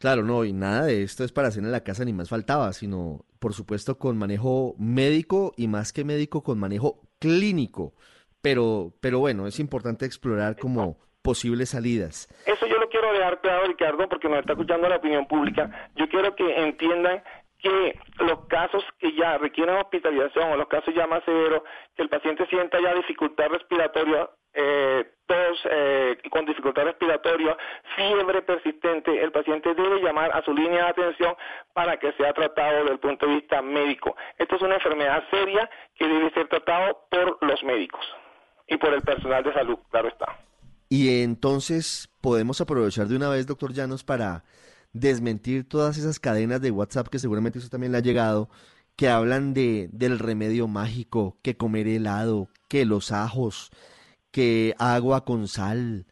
Claro, no, y nada de esto es para hacer en la casa ni más faltaba, sino por supuesto con manejo médico y más que médico con manejo clínico. Pero, pero bueno, es importante explorar como posibles salidas. Eso yo lo quiero dejar claro, Ricardo, porque nos está escuchando la opinión pública. Yo quiero que entiendan que los casos que ya requieren hospitalización o los casos ya más severos, que el paciente sienta ya dificultad respiratoria, eh, tos eh, con dificultad respiratoria, fiebre persistente, el paciente debe llamar a su línea de atención para que sea tratado desde el punto de vista médico. Esto es una enfermedad seria que debe ser tratado por los médicos y por el personal de salud, claro está. Y entonces podemos aprovechar de una vez, doctor Llanos, para desmentir todas esas cadenas de WhatsApp que seguramente usted también le ha llegado, que hablan de, del remedio mágico, que comer helado, que los ajos, que agua con sal,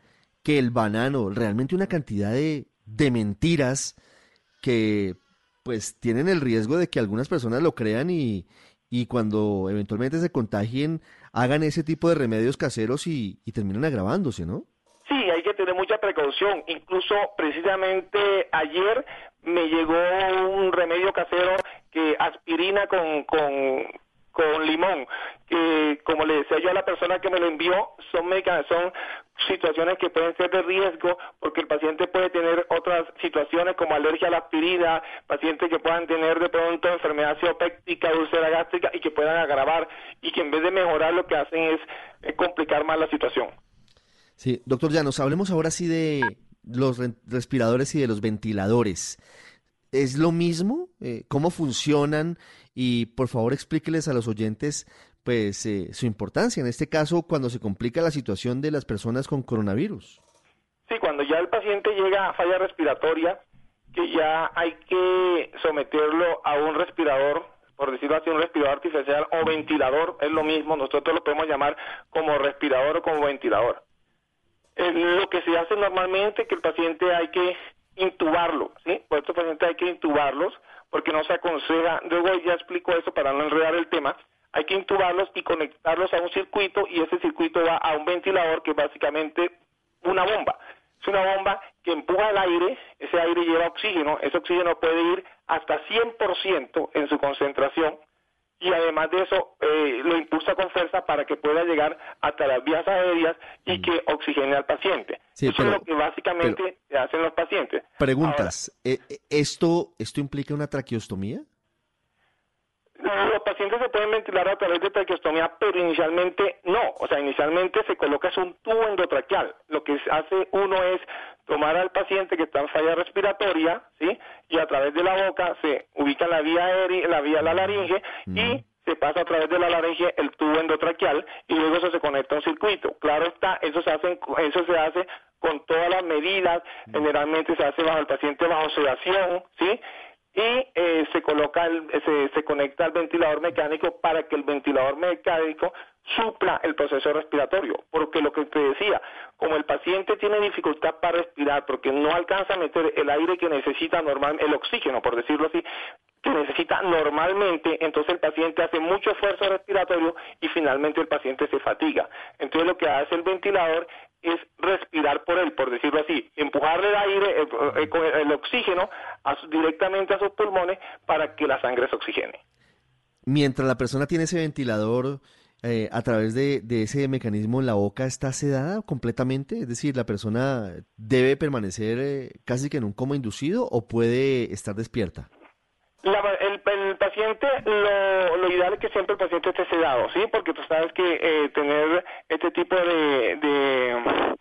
que el banano, realmente una cantidad de, de mentiras que pues tienen el riesgo de que algunas personas lo crean y, y cuando eventualmente se contagien hagan ese tipo de remedios caseros y, y terminan agravándose, ¿no? Sí, hay que tener mucha precaución. Incluso precisamente ayer me llegó un remedio casero que aspirina con, con, con limón, que como le decía yo a la persona que me lo envió, son medica- son situaciones que pueden ser de riesgo porque el paciente puede tener otras situaciones como alergia a la aspirina, pacientes que puedan tener de pronto enfermedad ciopéctica, úlcera gástrica y que puedan agravar y que en vez de mejorar lo que hacen es complicar más la situación. Sí, doctor Llanos, hablemos ahora sí de los re- respiradores y de los ventiladores. ¿Es lo mismo? Eh, ¿Cómo funcionan? Y por favor explíqueles a los oyentes pues eh, su importancia en este caso cuando se complica la situación de las personas con coronavirus. Sí, cuando ya el paciente llega a falla respiratoria, que ya hay que someterlo a un respirador, por decirlo así, un respirador artificial o ventilador, es lo mismo, nosotros lo podemos llamar como respirador o como ventilador. Eh, lo que se hace normalmente es que el paciente hay que intubarlo, ¿sí? Por estos pacientes hay que intubarlos porque no se aconseja, luego ya explico eso para no enredar el tema, hay que intubarlos y conectarlos a un circuito y ese circuito va a un ventilador que es básicamente una bomba. Es una bomba que empuja el aire, ese aire lleva oxígeno, ese oxígeno puede ir hasta 100% en su concentración y además de eso eh, lo impulsa con fuerza para que pueda llegar hasta las vías aéreas y que oxigene al paciente. Sí, eso pero- es lo que básicamente hacen los pacientes. Preguntas, eh, eh, ¿esto, ¿esto implica una traqueostomía? Los pacientes se pueden ventilar a través de traqueostomía, pero inicialmente no. O sea, inicialmente se coloca es un tubo endotraqueal. Lo que hace uno es tomar al paciente que está en falla respiratoria, ¿sí? Y a través de la boca se ubica la vía aérea, la vía la laringe y se pasa a través de la laringe el tubo endotraqueal y luego eso se conecta a un circuito. Claro está, eso se hace, eso se hace con todas las medidas, generalmente se hace bajo el paciente bajo sedación, ¿sí? Y eh, se coloca el- se, se conecta al ventilador mecánico para que el ventilador mecánico supla el proceso respiratorio. Porque lo que te decía como el paciente tiene dificultad para respirar porque no alcanza a meter el aire que necesita normal el oxígeno por decirlo así que necesita normalmente entonces el paciente hace mucho esfuerzo respiratorio y finalmente el paciente se fatiga. Entonces lo que hace el ventilador es respirar por él, por decirlo así, empujarle el aire, el, el- el oxígeno a su- directamente a sus pulmones para que la sangre se oxigene. Mientras la persona tiene ese ventilador, eh, a través de, ese mecanismo la boca está sedada completamente? Es decir, ¿la persona debe permanecer eh, casi que en un coma inducido o puede estar despierta? La- el, el paciente, lo, lo ideal es que siempre el paciente esté sedado, ¿sí? Porque tú sabes que eh, tener este tipo de, de,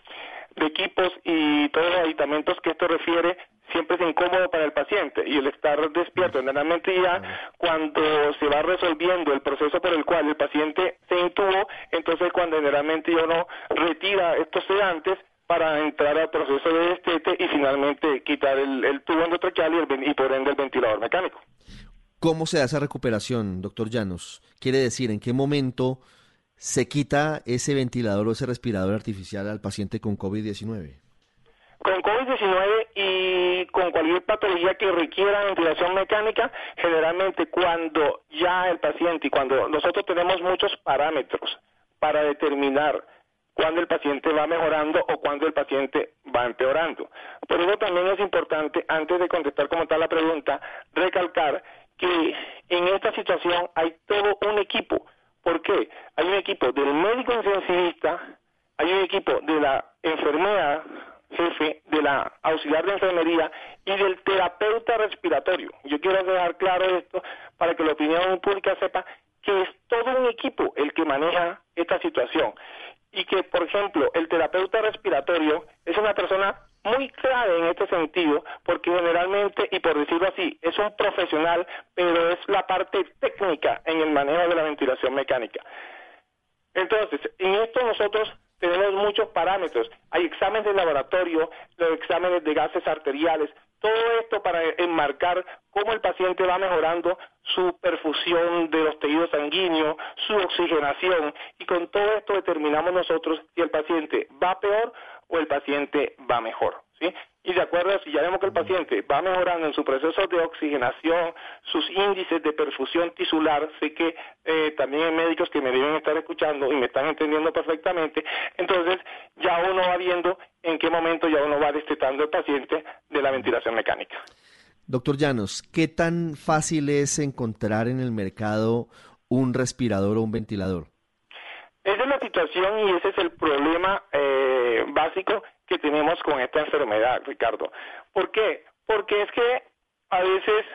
de equipos y todos los aditamentos que esto refiere siempre es incómodo para el paciente y el estar despierto generalmente ya cuando se va resolviendo el proceso por el cual el paciente se intubó, entonces cuando generalmente uno retira estos sedantes para entrar al proceso de destete y finalmente quitar el, el tubo endotraqueal y, el, y por ende el ventilador mecánico. ¿Cómo se da esa recuperación, doctor Llanos? Quiere decir, ¿en qué momento se quita ese ventilador o ese respirador artificial al paciente con COVID-19? Con COVID-19 y con cualquier patología que requiera ventilación mecánica, generalmente cuando ya el paciente y cuando nosotros tenemos muchos parámetros para determinar cuándo el paciente va mejorando o cuándo el paciente va empeorando. Por eso también es importante, antes de contestar como tal la pregunta, recalcar que en esta situación hay todo un equipo. ¿Por qué? Hay un equipo del médico intensivista, hay un equipo de la enfermera jefe, de la auxiliar de enfermería y del terapeuta respiratorio. Yo quiero dejar claro esto para que la opinión pública sepa que es todo un equipo el que maneja esta situación y que, por ejemplo, el terapeuta respiratorio es una persona muy clave en este sentido, porque generalmente, y por decirlo así, es un profesional, pero es la parte técnica en el manejo de la ventilación mecánica. Entonces, en esto nosotros parámetros. Hay exámenes de laboratorio, los exámenes de gases arteriales, todo esto para enmarcar cómo el paciente va mejorando su perfusión de los tejidos sanguíneos, su oxigenación, y con todo esto determinamos nosotros si el paciente va peor o el paciente va mejor. ¿sí? Y de acuerdo a si ya vemos que el paciente va mejorando en su proceso de oxigenación, sus índices de perfusión tisular, sé que eh, también hay médicos que me deben estar escuchando y me están entendiendo perfectamente, entonces ya uno va viendo en qué momento ya uno va destetando al paciente de la ventilación mecánica. Doctor Llanos, ¿qué tan fácil es encontrar en el mercado un respirador o un ventilador? Esa es la situación y ese es el problema eh, básico que tenemos con esta enfermedad, Ricardo. ¿Por qué? Porque es que a veces,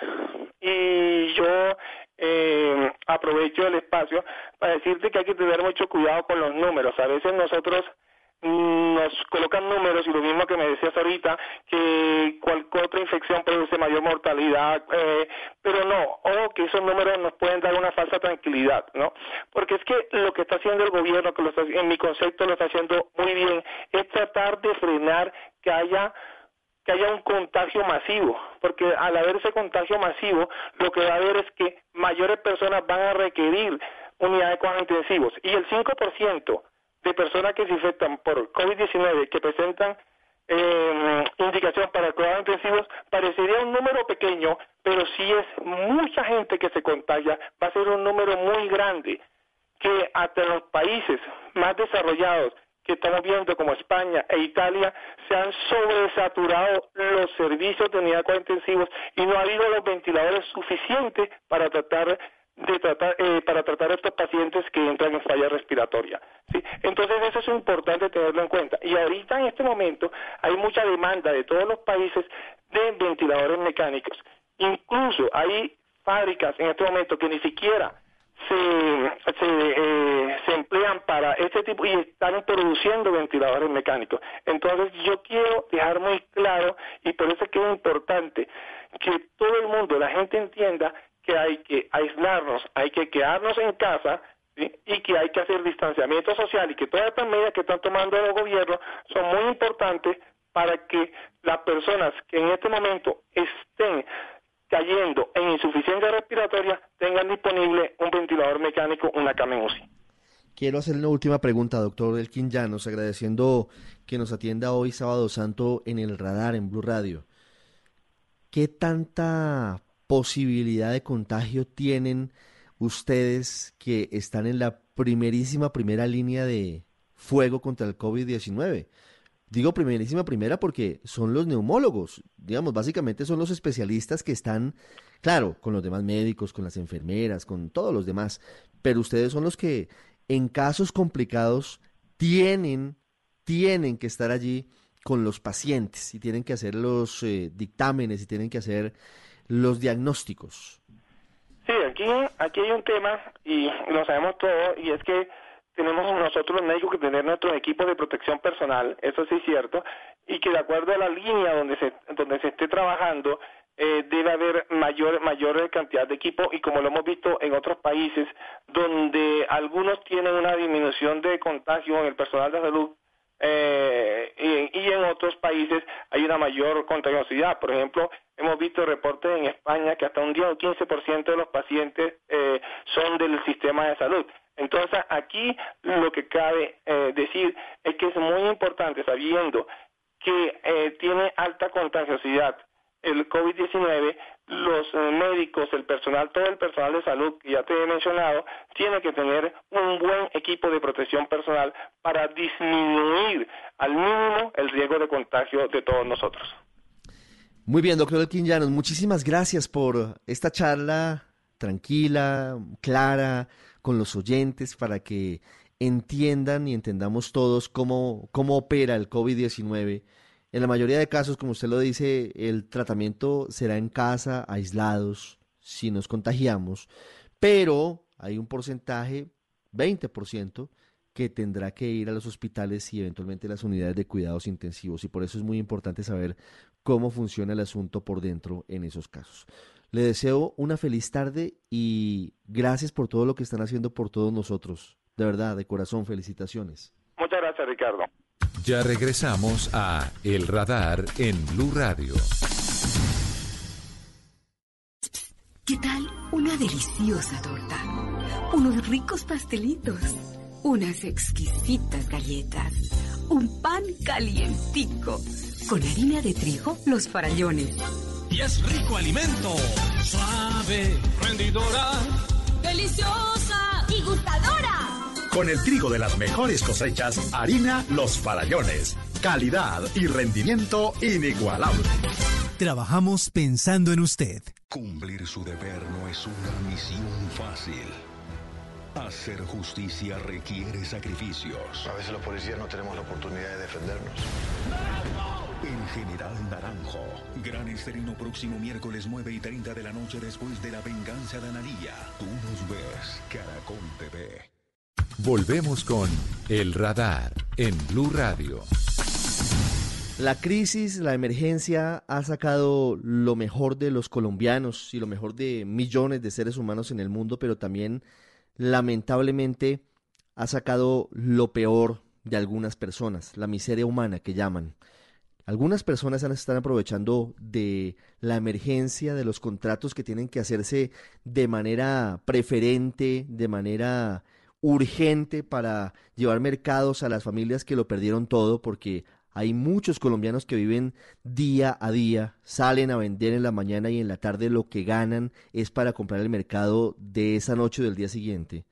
y yo eh, aprovecho el espacio para decirte que hay que tener mucho cuidado con los números. A veces nosotros nos colocan números y lo mismo que me decías ahorita, que cualquier otra infección produce mayor mortalidad, eh, pero no, ojo que esos números nos pueden dar una falsa tranquilidad, ¿no? Porque es que lo que está haciendo el gobierno, que lo está- en mi concepto lo está haciendo muy bien, es tratar de frenar que haya que haya un contagio masivo, porque al haber ese contagio masivo, lo que va a haber es que mayores personas van a requerir unidades de cuidados intensivos y el 5% de personas que se infectan por COVID-19 que presentan eh, indicación para cuidados intensivos parecería un número pequeño, pero si es mucha gente que se contagia, va a ser un número muy grande que hasta los países más desarrollados que estamos viendo como España e Italia se han sobresaturado los servicios de unidad intensivos y no ha habido los ventiladores suficientes para tratar de tratar eh, para tratar a estos pacientes que entran en falla respiratoria. ¿sí? Entonces eso es importante tenerlo en cuenta. Y ahorita en este momento hay mucha demanda de todos los países de ventiladores mecánicos. Incluso hay fábricas en este momento que ni siquiera se, se, eh, se emplean para este tipo y están produciendo ventiladores mecánicos. Entonces yo quiero dejar muy claro y por eso es que es importante que todo el mundo, la gente entienda que hay que aislarnos, hay que quedarnos en casa y que hay que hacer distanciamiento social y que todas estas medidas que están tomando los gobiernos son muy importantes para que las personas que en este momento estén cayendo en insuficiencia respiratoria tengan disponible un ventilador mecánico, una cama. Quiero hacerle una última pregunta, doctor Elkin Llanos, agradeciendo que nos atienda hoy sábado santo en el radar, en Blue Radio. ¿Qué tanta posibilidad de contagio tienen ustedes que están en la primerísima primera línea de fuego contra el COVID-19? Digo primerísima primera porque son los neumólogos, digamos, básicamente son los especialistas que están, claro, con los demás médicos, con las enfermeras, con todos los demás, pero ustedes son los que en casos complicados tienen, tienen que estar allí con los pacientes y tienen que hacer los eh, dictámenes y tienen que hacer los diagnósticos. Sí, aquí, aquí hay un tema y lo sabemos todo y es que tenemos nosotros los médicos que tener nuestros equipos de protección personal, eso sí es cierto, y que de acuerdo a la línea donde se, donde se esté trabajando, eh, debe haber mayor, mayor cantidad de equipo y como lo hemos visto en otros países donde algunos tienen una disminución de contagio en el personal de salud eh, y, y, en otros países hay una mayor contagiosidad. Por ejemplo, hemos visto reportes en España que hasta un 10 o 15% de los pacientes eh, son del sistema de salud. Entonces, aquí lo que cabe eh, decir es que es muy importante, sabiendo que eh, tiene alta contagiosidad el COVID-19, los eh, médicos, el personal, todo el personal de salud que ya te he mencionado, tiene que tener un buen equipo de protección personal para disminuir al mínimo el riesgo de contagio de todos nosotros. Muy bien, doctor Elkin Llanos, muchísimas gracias por esta charla tranquila, clara, con los oyentes para que entiendan y entendamos todos cómo, cómo opera el COVID-19. En la mayoría de casos, como usted lo dice, el tratamiento será en casa, aislados, si nos contagiamos, pero hay un porcentaje, 20%, que tendrá que ir a los hospitales y eventualmente las unidades de cuidados intensivos. Y por eso es muy importante saber cómo funciona el asunto por dentro en esos casos. Le deseo una feliz tarde y gracias por todo lo que están haciendo por todos nosotros. De verdad, de corazón, felicitaciones. Muchas gracias, Ricardo. Ya regresamos a El Radar en Blue Radio. ¿Qué tal una deliciosa torta? Unos ricos pastelitos, unas exquisitas galletas, un pan calientico, con harina de trigo, los farallones y es rico alimento. Suave, rendidora, deliciosa y gustadora. Con el trigo de las mejores cosechas, harina Los Farallones. Calidad y rendimiento inigualable. Trabajamos pensando en usted. Cumplir su deber no es una misión fácil. Hacer justicia requiere sacrificios. A veces los policías no tenemos la oportunidad de defendernos. En General Naranjo. Gran estreno próximo miércoles 9 y 30 de la noche después de la venganza de Analía. Tú nos ves, Caracol TV. Volvemos con El Radar en Blue Radio. La crisis, la emergencia ha sacado lo mejor de los colombianos y lo mejor de millones de seres humanos en el mundo, pero también lamentablemente ha sacado lo peor de algunas personas, la miseria humana que llaman. Algunas personas están aprovechando de la emergencia, de los contratos que tienen que hacerse de manera preferente, de manera urgente para llevar mercados a las familias que lo perdieron todo, porque hay muchos colombianos que viven día a día, salen a vender en la mañana y en la tarde lo que ganan es para comprar el mercado de esa noche o del día siguiente.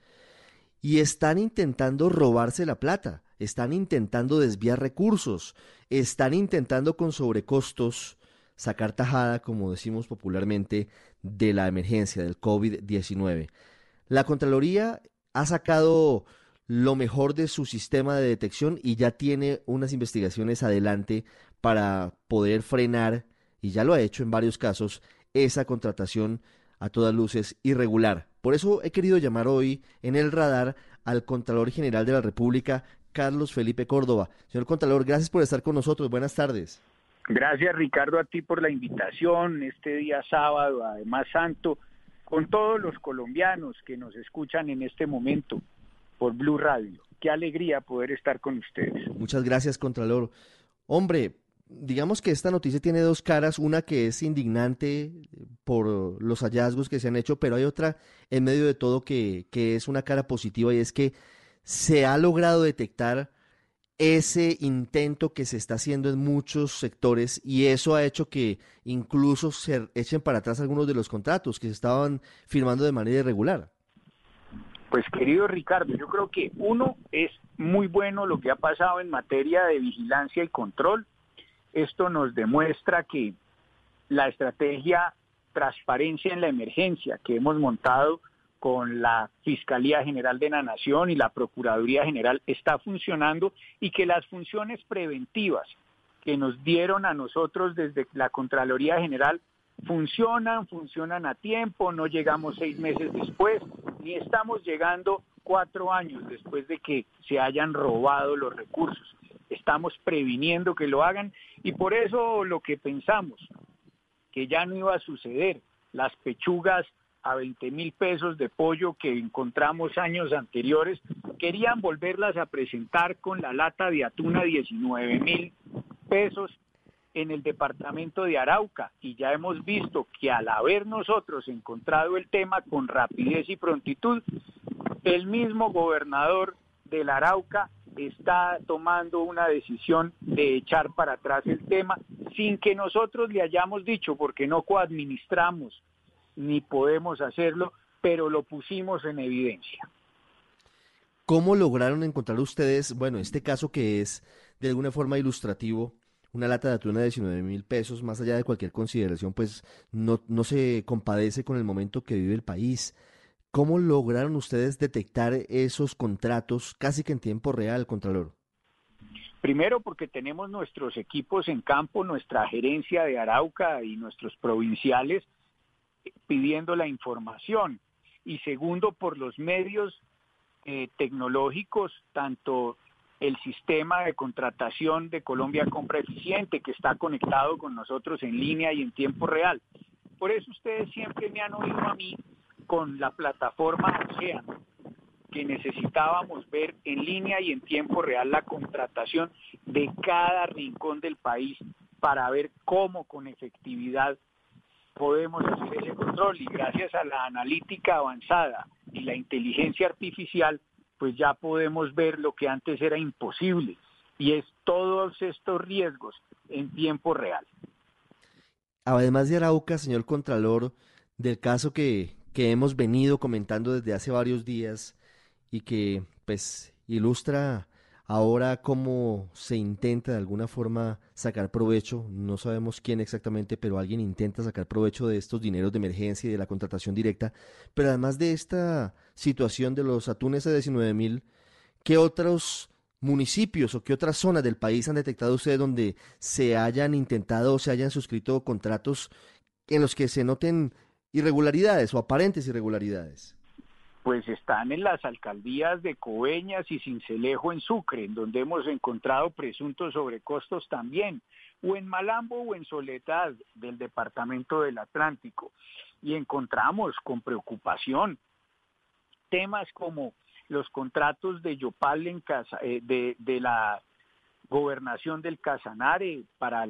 Y están intentando robarse la plata están intentando desviar recursos, están intentando con sobrecostos sacar tajada, como decimos popularmente, de la emergencia del COVID-19. La Contraloría ha sacado lo mejor de su sistema de detección y ya tiene unas investigaciones adelante para poder frenar, y ya lo ha hecho en varios casos, esa contratación a todas luces irregular. Por eso he querido llamar hoy en el radar al Contralor General de la República, Carlos Felipe Córdoba. Señor Contralor, gracias por estar con nosotros. Buenas tardes. Gracias Ricardo a ti por la invitación este día sábado, además santo, con todos los colombianos que nos escuchan en este momento por Blue Radio. Qué alegría poder estar con ustedes. Muchas gracias Contralor. Hombre, digamos que esta noticia tiene dos caras, una que es indignante por los hallazgos que se han hecho, pero hay otra en medio de todo que, que es una cara positiva y es que se ha logrado detectar ese intento que se está haciendo en muchos sectores y eso ha hecho que incluso se echen para atrás algunos de los contratos que se estaban firmando de manera irregular. Pues querido Ricardo, yo creo que uno es muy bueno lo que ha pasado en materia de vigilancia y control. Esto nos demuestra que la estrategia transparencia en la emergencia que hemos montado con la Fiscalía General de la Nación y la Procuraduría General está funcionando y que las funciones preventivas que nos dieron a nosotros desde la Contraloría General funcionan, funcionan a tiempo, no llegamos seis meses después, ni estamos llegando cuatro años después de que se hayan robado los recursos. Estamos previniendo que lo hagan y por eso lo que pensamos, que ya no iba a suceder, las pechugas a 20 mil pesos de pollo que encontramos años anteriores, querían volverlas a presentar con la lata de atún a 19 mil pesos en el departamento de Arauca. Y ya hemos visto que al haber nosotros encontrado el tema con rapidez y prontitud, el mismo gobernador del Arauca está tomando una decisión de echar para atrás el tema sin que nosotros le hayamos dicho, porque no coadministramos ni podemos hacerlo, pero lo pusimos en evidencia. ¿Cómo lograron encontrar ustedes, bueno, este caso que es de alguna forma ilustrativo, una lata de atún de 19 mil pesos, más allá de cualquier consideración, pues no, no se compadece con el momento que vive el país. ¿Cómo lograron ustedes detectar esos contratos casi que en tiempo real, Contralor? Primero porque tenemos nuestros equipos en campo, nuestra gerencia de Arauca y nuestros provinciales pidiendo la información. Y segundo, por los medios eh, tecnológicos, tanto el sistema de contratación de Colombia Compra Eficiente, que está conectado con nosotros en línea y en tiempo real. Por eso ustedes siempre me han oído a mí con la plataforma Océano, que necesitábamos ver en línea y en tiempo real la contratación de cada rincón del país para ver cómo con efectividad podemos hacer ese control y gracias a la analítica avanzada y la inteligencia artificial, pues ya podemos ver lo que antes era imposible y es todos estos riesgos en tiempo real. Además de Arauca, señor Contralor, del caso que, que hemos venido comentando desde hace varios días y que pues ilustra Ahora, ¿cómo se intenta de alguna forma sacar provecho? No sabemos quién exactamente, pero alguien intenta sacar provecho de estos dineros de emergencia y de la contratación directa. Pero además de esta situación de los atunes a 19 mil, ¿qué otros municipios o qué otras zonas del país han detectado ustedes donde se hayan intentado o se hayan suscrito contratos en los que se noten irregularidades o aparentes irregularidades? Pues están en las alcaldías de Coveñas y Cincelejo en Sucre, en donde hemos encontrado presuntos sobrecostos también, o en Malambo o en Soledad del departamento del Atlántico. Y encontramos con preocupación temas como los contratos de Yopal en casa, eh, de, de la gobernación del Casanare para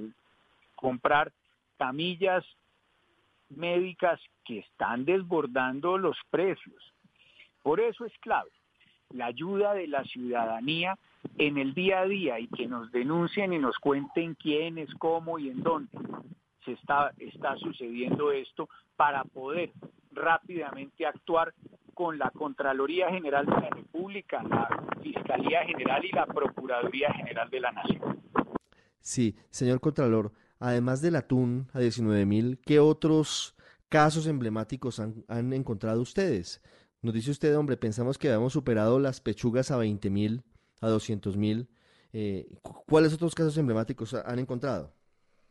comprar camillas médicas que están desbordando los precios por eso es clave la ayuda de la ciudadanía en el día a día y que nos denuncien y nos cuenten quiénes, cómo y en dónde se está, sucediendo esto para poder rápidamente actuar con la Contraloría General de la República, la Fiscalía General y la Procuraduría General de la Nación. Sí, señor Contralor, además del atún a 19 mil, ¿qué otros casos emblemáticos han encontrado ustedes? Nos dice usted, hombre, pensamos que habíamos superado las pechugas a 20 mil, a 200 mil. Eh, ¿Cuáles otros casos emblemáticos han encontrado?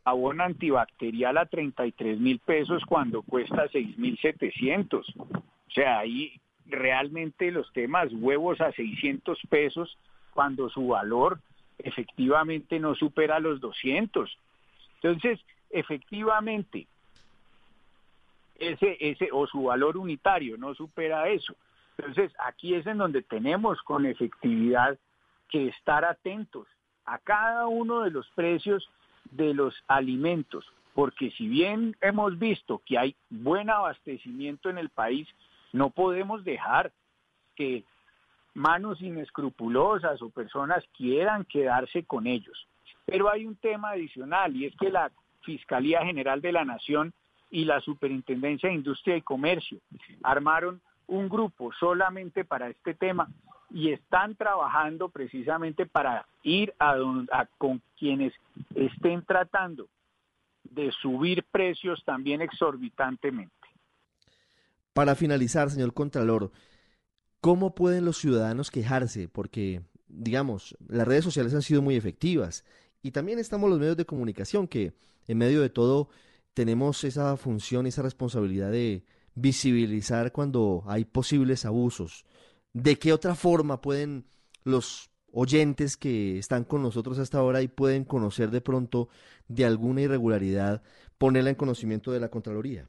Abono antibacterial a 33 mil pesos cuando cuesta 6 mil 700. O sea, ahí realmente los temas huevos a 600 pesos cuando su valor efectivamente no supera los 200. Entonces, efectivamente, ese, ese, o su valor unitario no supera eso. Entonces, aquí es en donde tenemos con efectividad que estar atentos a cada uno de los precios de los alimentos, porque si bien hemos visto que hay buen abastecimiento en el país, no podemos dejar que manos inescrupulosas o personas quieran quedarse con ellos. Pero hay un tema adicional y es que la Fiscalía General de la Nación y la Superintendencia de Industria y Comercio armaron un grupo solamente para este tema y están trabajando precisamente para ir a, con quienes estén tratando de subir precios también exorbitantemente. Para finalizar, señor Contralor, ¿cómo pueden los ciudadanos quejarse? Porque, digamos, las redes sociales han sido muy efectivas y también estamos los medios de comunicación que en medio de todo tenemos esa función, esa responsabilidad de visibilizar cuando hay posibles abusos. ¿De qué otra forma pueden los oyentes que están con nosotros hasta ahora y pueden conocer de pronto de alguna irregularidad, ponerla en conocimiento de la Contraloría?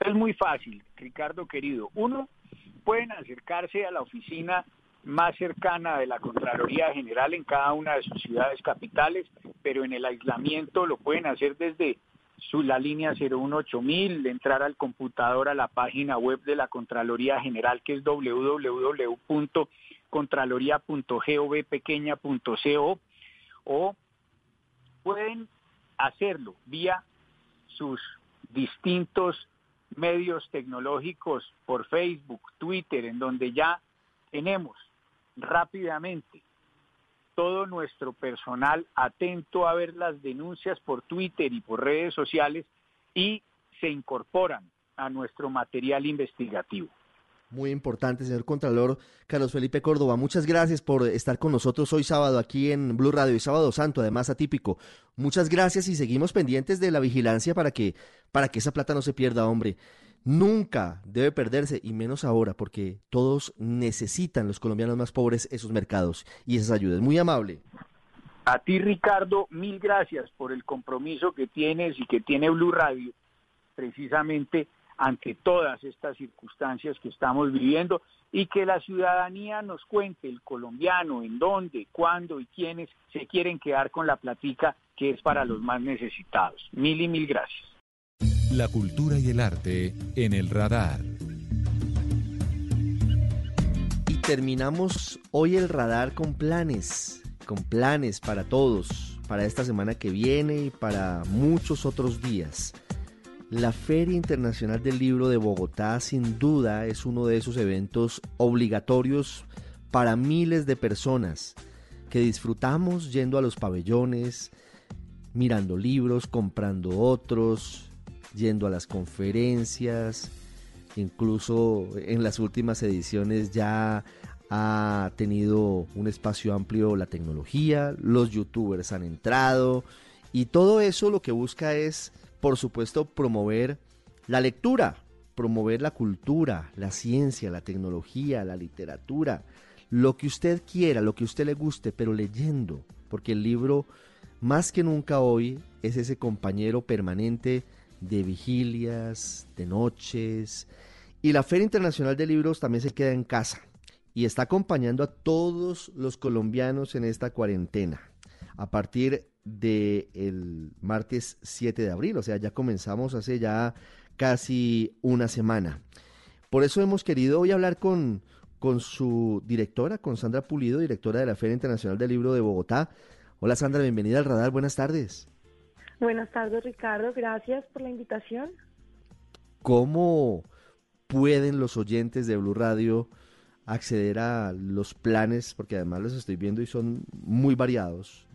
Es muy fácil, Ricardo querido. Uno, pueden acercarse a la oficina más cercana de la Contraloría General en cada una de sus ciudades capitales, pero en el aislamiento lo pueden hacer desde su, la línea 018000, entrar al computador a la página web de la Contraloría General que es www.contraloría.govpequeña.co o pueden hacerlo vía sus distintos medios tecnológicos por Facebook, Twitter, en donde ya tenemos rápidamente todo nuestro personal atento a ver las denuncias por Twitter y por redes sociales y se incorporan a nuestro material investigativo. Muy importante, señor Contralor Carlos Felipe Córdoba. Muchas gracias por estar con nosotros hoy sábado aquí en Blue Radio y sábado santo, además atípico. Muchas gracias y seguimos pendientes de la vigilancia para que, para que esa plata no se pierda, hombre. Nunca debe perderse, y menos ahora, porque todos necesitan, los colombianos más pobres, esos mercados y esas ayudas. Muy amable. A ti, Ricardo, mil gracias por el compromiso que tienes y que tiene Blue Radio, precisamente ante todas estas circunstancias que estamos viviendo y que la ciudadanía nos cuente, el colombiano, en dónde, cuándo y quiénes se quieren quedar con la platica que es para los más necesitados. Mil y mil gracias. La cultura y el arte en el radar. Y terminamos hoy el radar con planes, con planes para todos, para esta semana que viene y para muchos otros días. La Feria Internacional del Libro de Bogotá sin duda es uno de esos eventos obligatorios para miles de personas que disfrutamos yendo a los pabellones, mirando libros, comprando otros, yendo a las conferencias, incluso en las últimas ediciones ya ha tenido un espacio amplio la tecnología, los youtubers han entrado y todo eso lo que busca es, por supuesto, promover la lectura, promover la cultura, la ciencia, la tecnología, la literatura, lo que usted quiera, lo que usted le guste, pero leyendo, porque el libro más que nunca hoy es ese compañero permanente de vigilias, de noches. Y la Feria Internacional de Libros también se queda en casa y está acompañando a todos los colombianos en esta cuarentena. A partir del el martes 7 de abril, o sea, ya comenzamos hace ya casi una semana. Por eso hemos querido hoy hablar con, con su directora, con Sandra Pulido, directora de la Feria Internacional del Libro de Bogotá. Hola Sandra, bienvenida al radar, buenas tardes. Buenas tardes, Ricardo. Gracias por la invitación. ¿Cómo pueden los oyentes de Blue Radio acceder a los planes? Porque además los estoy viendo y son muy variados,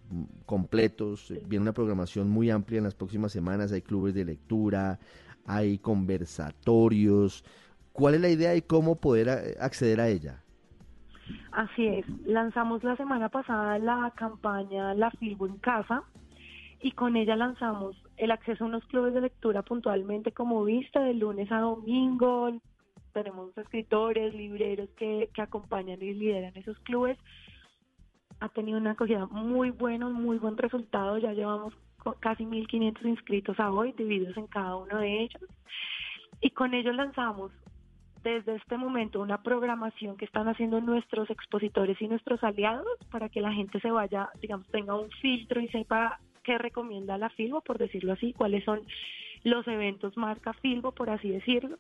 completos. Viene una programación muy amplia en las próximas semanas. Hay clubes de lectura, hay conversatorios. ¿Cuál es la idea y cómo poder acceder a ella? Así es. Lanzamos la semana pasada la campaña La Filbo en Casa y con ella lanzamos el acceso a unos clubes de lectura puntualmente como vista de lunes a domingo. Tenemos escritores, libreros que, que acompañan y lideran esos clubes. Ha tenido una acogida muy buena, muy buen resultado. Ya llevamos casi 1.500 inscritos a hoy, divididos en cada uno de ellos. Y con ellos lanzamos desde este momento una programación que están haciendo nuestros expositores y nuestros aliados para que la gente se vaya, digamos, tenga un filtro y sepa qué recomienda la Filbo, por decirlo así, cuáles son los eventos marca Filbo, por así decirlo.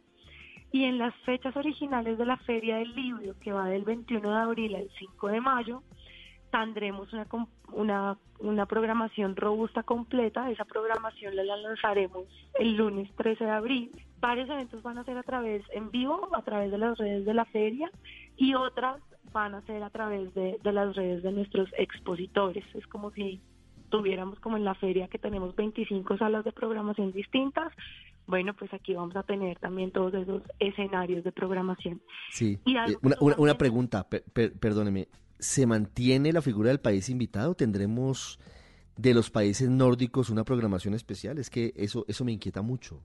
Y en las fechas originales de la Feria del Libro, que va del 21 de abril al 5 de mayo, tendremos una, una, una programación robusta completa. Esa programación la lanzaremos el lunes 13 de abril. Varios eventos van a ser a través en vivo, a través de las redes de la feria, y otras van a ser a través de, de las redes de nuestros expositores. Es como si tuviéramos como en la feria que tenemos 25 salas de programación distintas, Bueno, pues aquí vamos a tener también todos esos escenarios de programación. Sí. Y Eh, una, una- una pregunta, per- per- perdóneme. ¿Se mantiene la figura del país invitado? ¿Tendremos de los países nórdicos una programación especial? Es que eso, eso me inquieta mucho.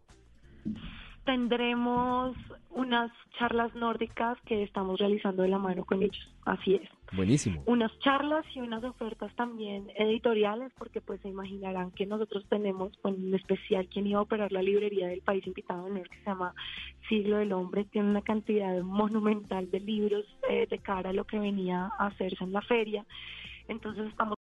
Tendremos unas charlas nórdicas que estamos realizando de la mano con ellos, así es. Buenísimo. Unas charlas y unas ofertas también editoriales, porque pues se imaginarán que nosotros tenemos, bueno, en especial quien iba a operar la librería del país invitado de honor que se llama Siglo del Hombre, tiene una cantidad monumental de libros eh, de cara a lo que venía a hacerse en la feria. Entonces estamos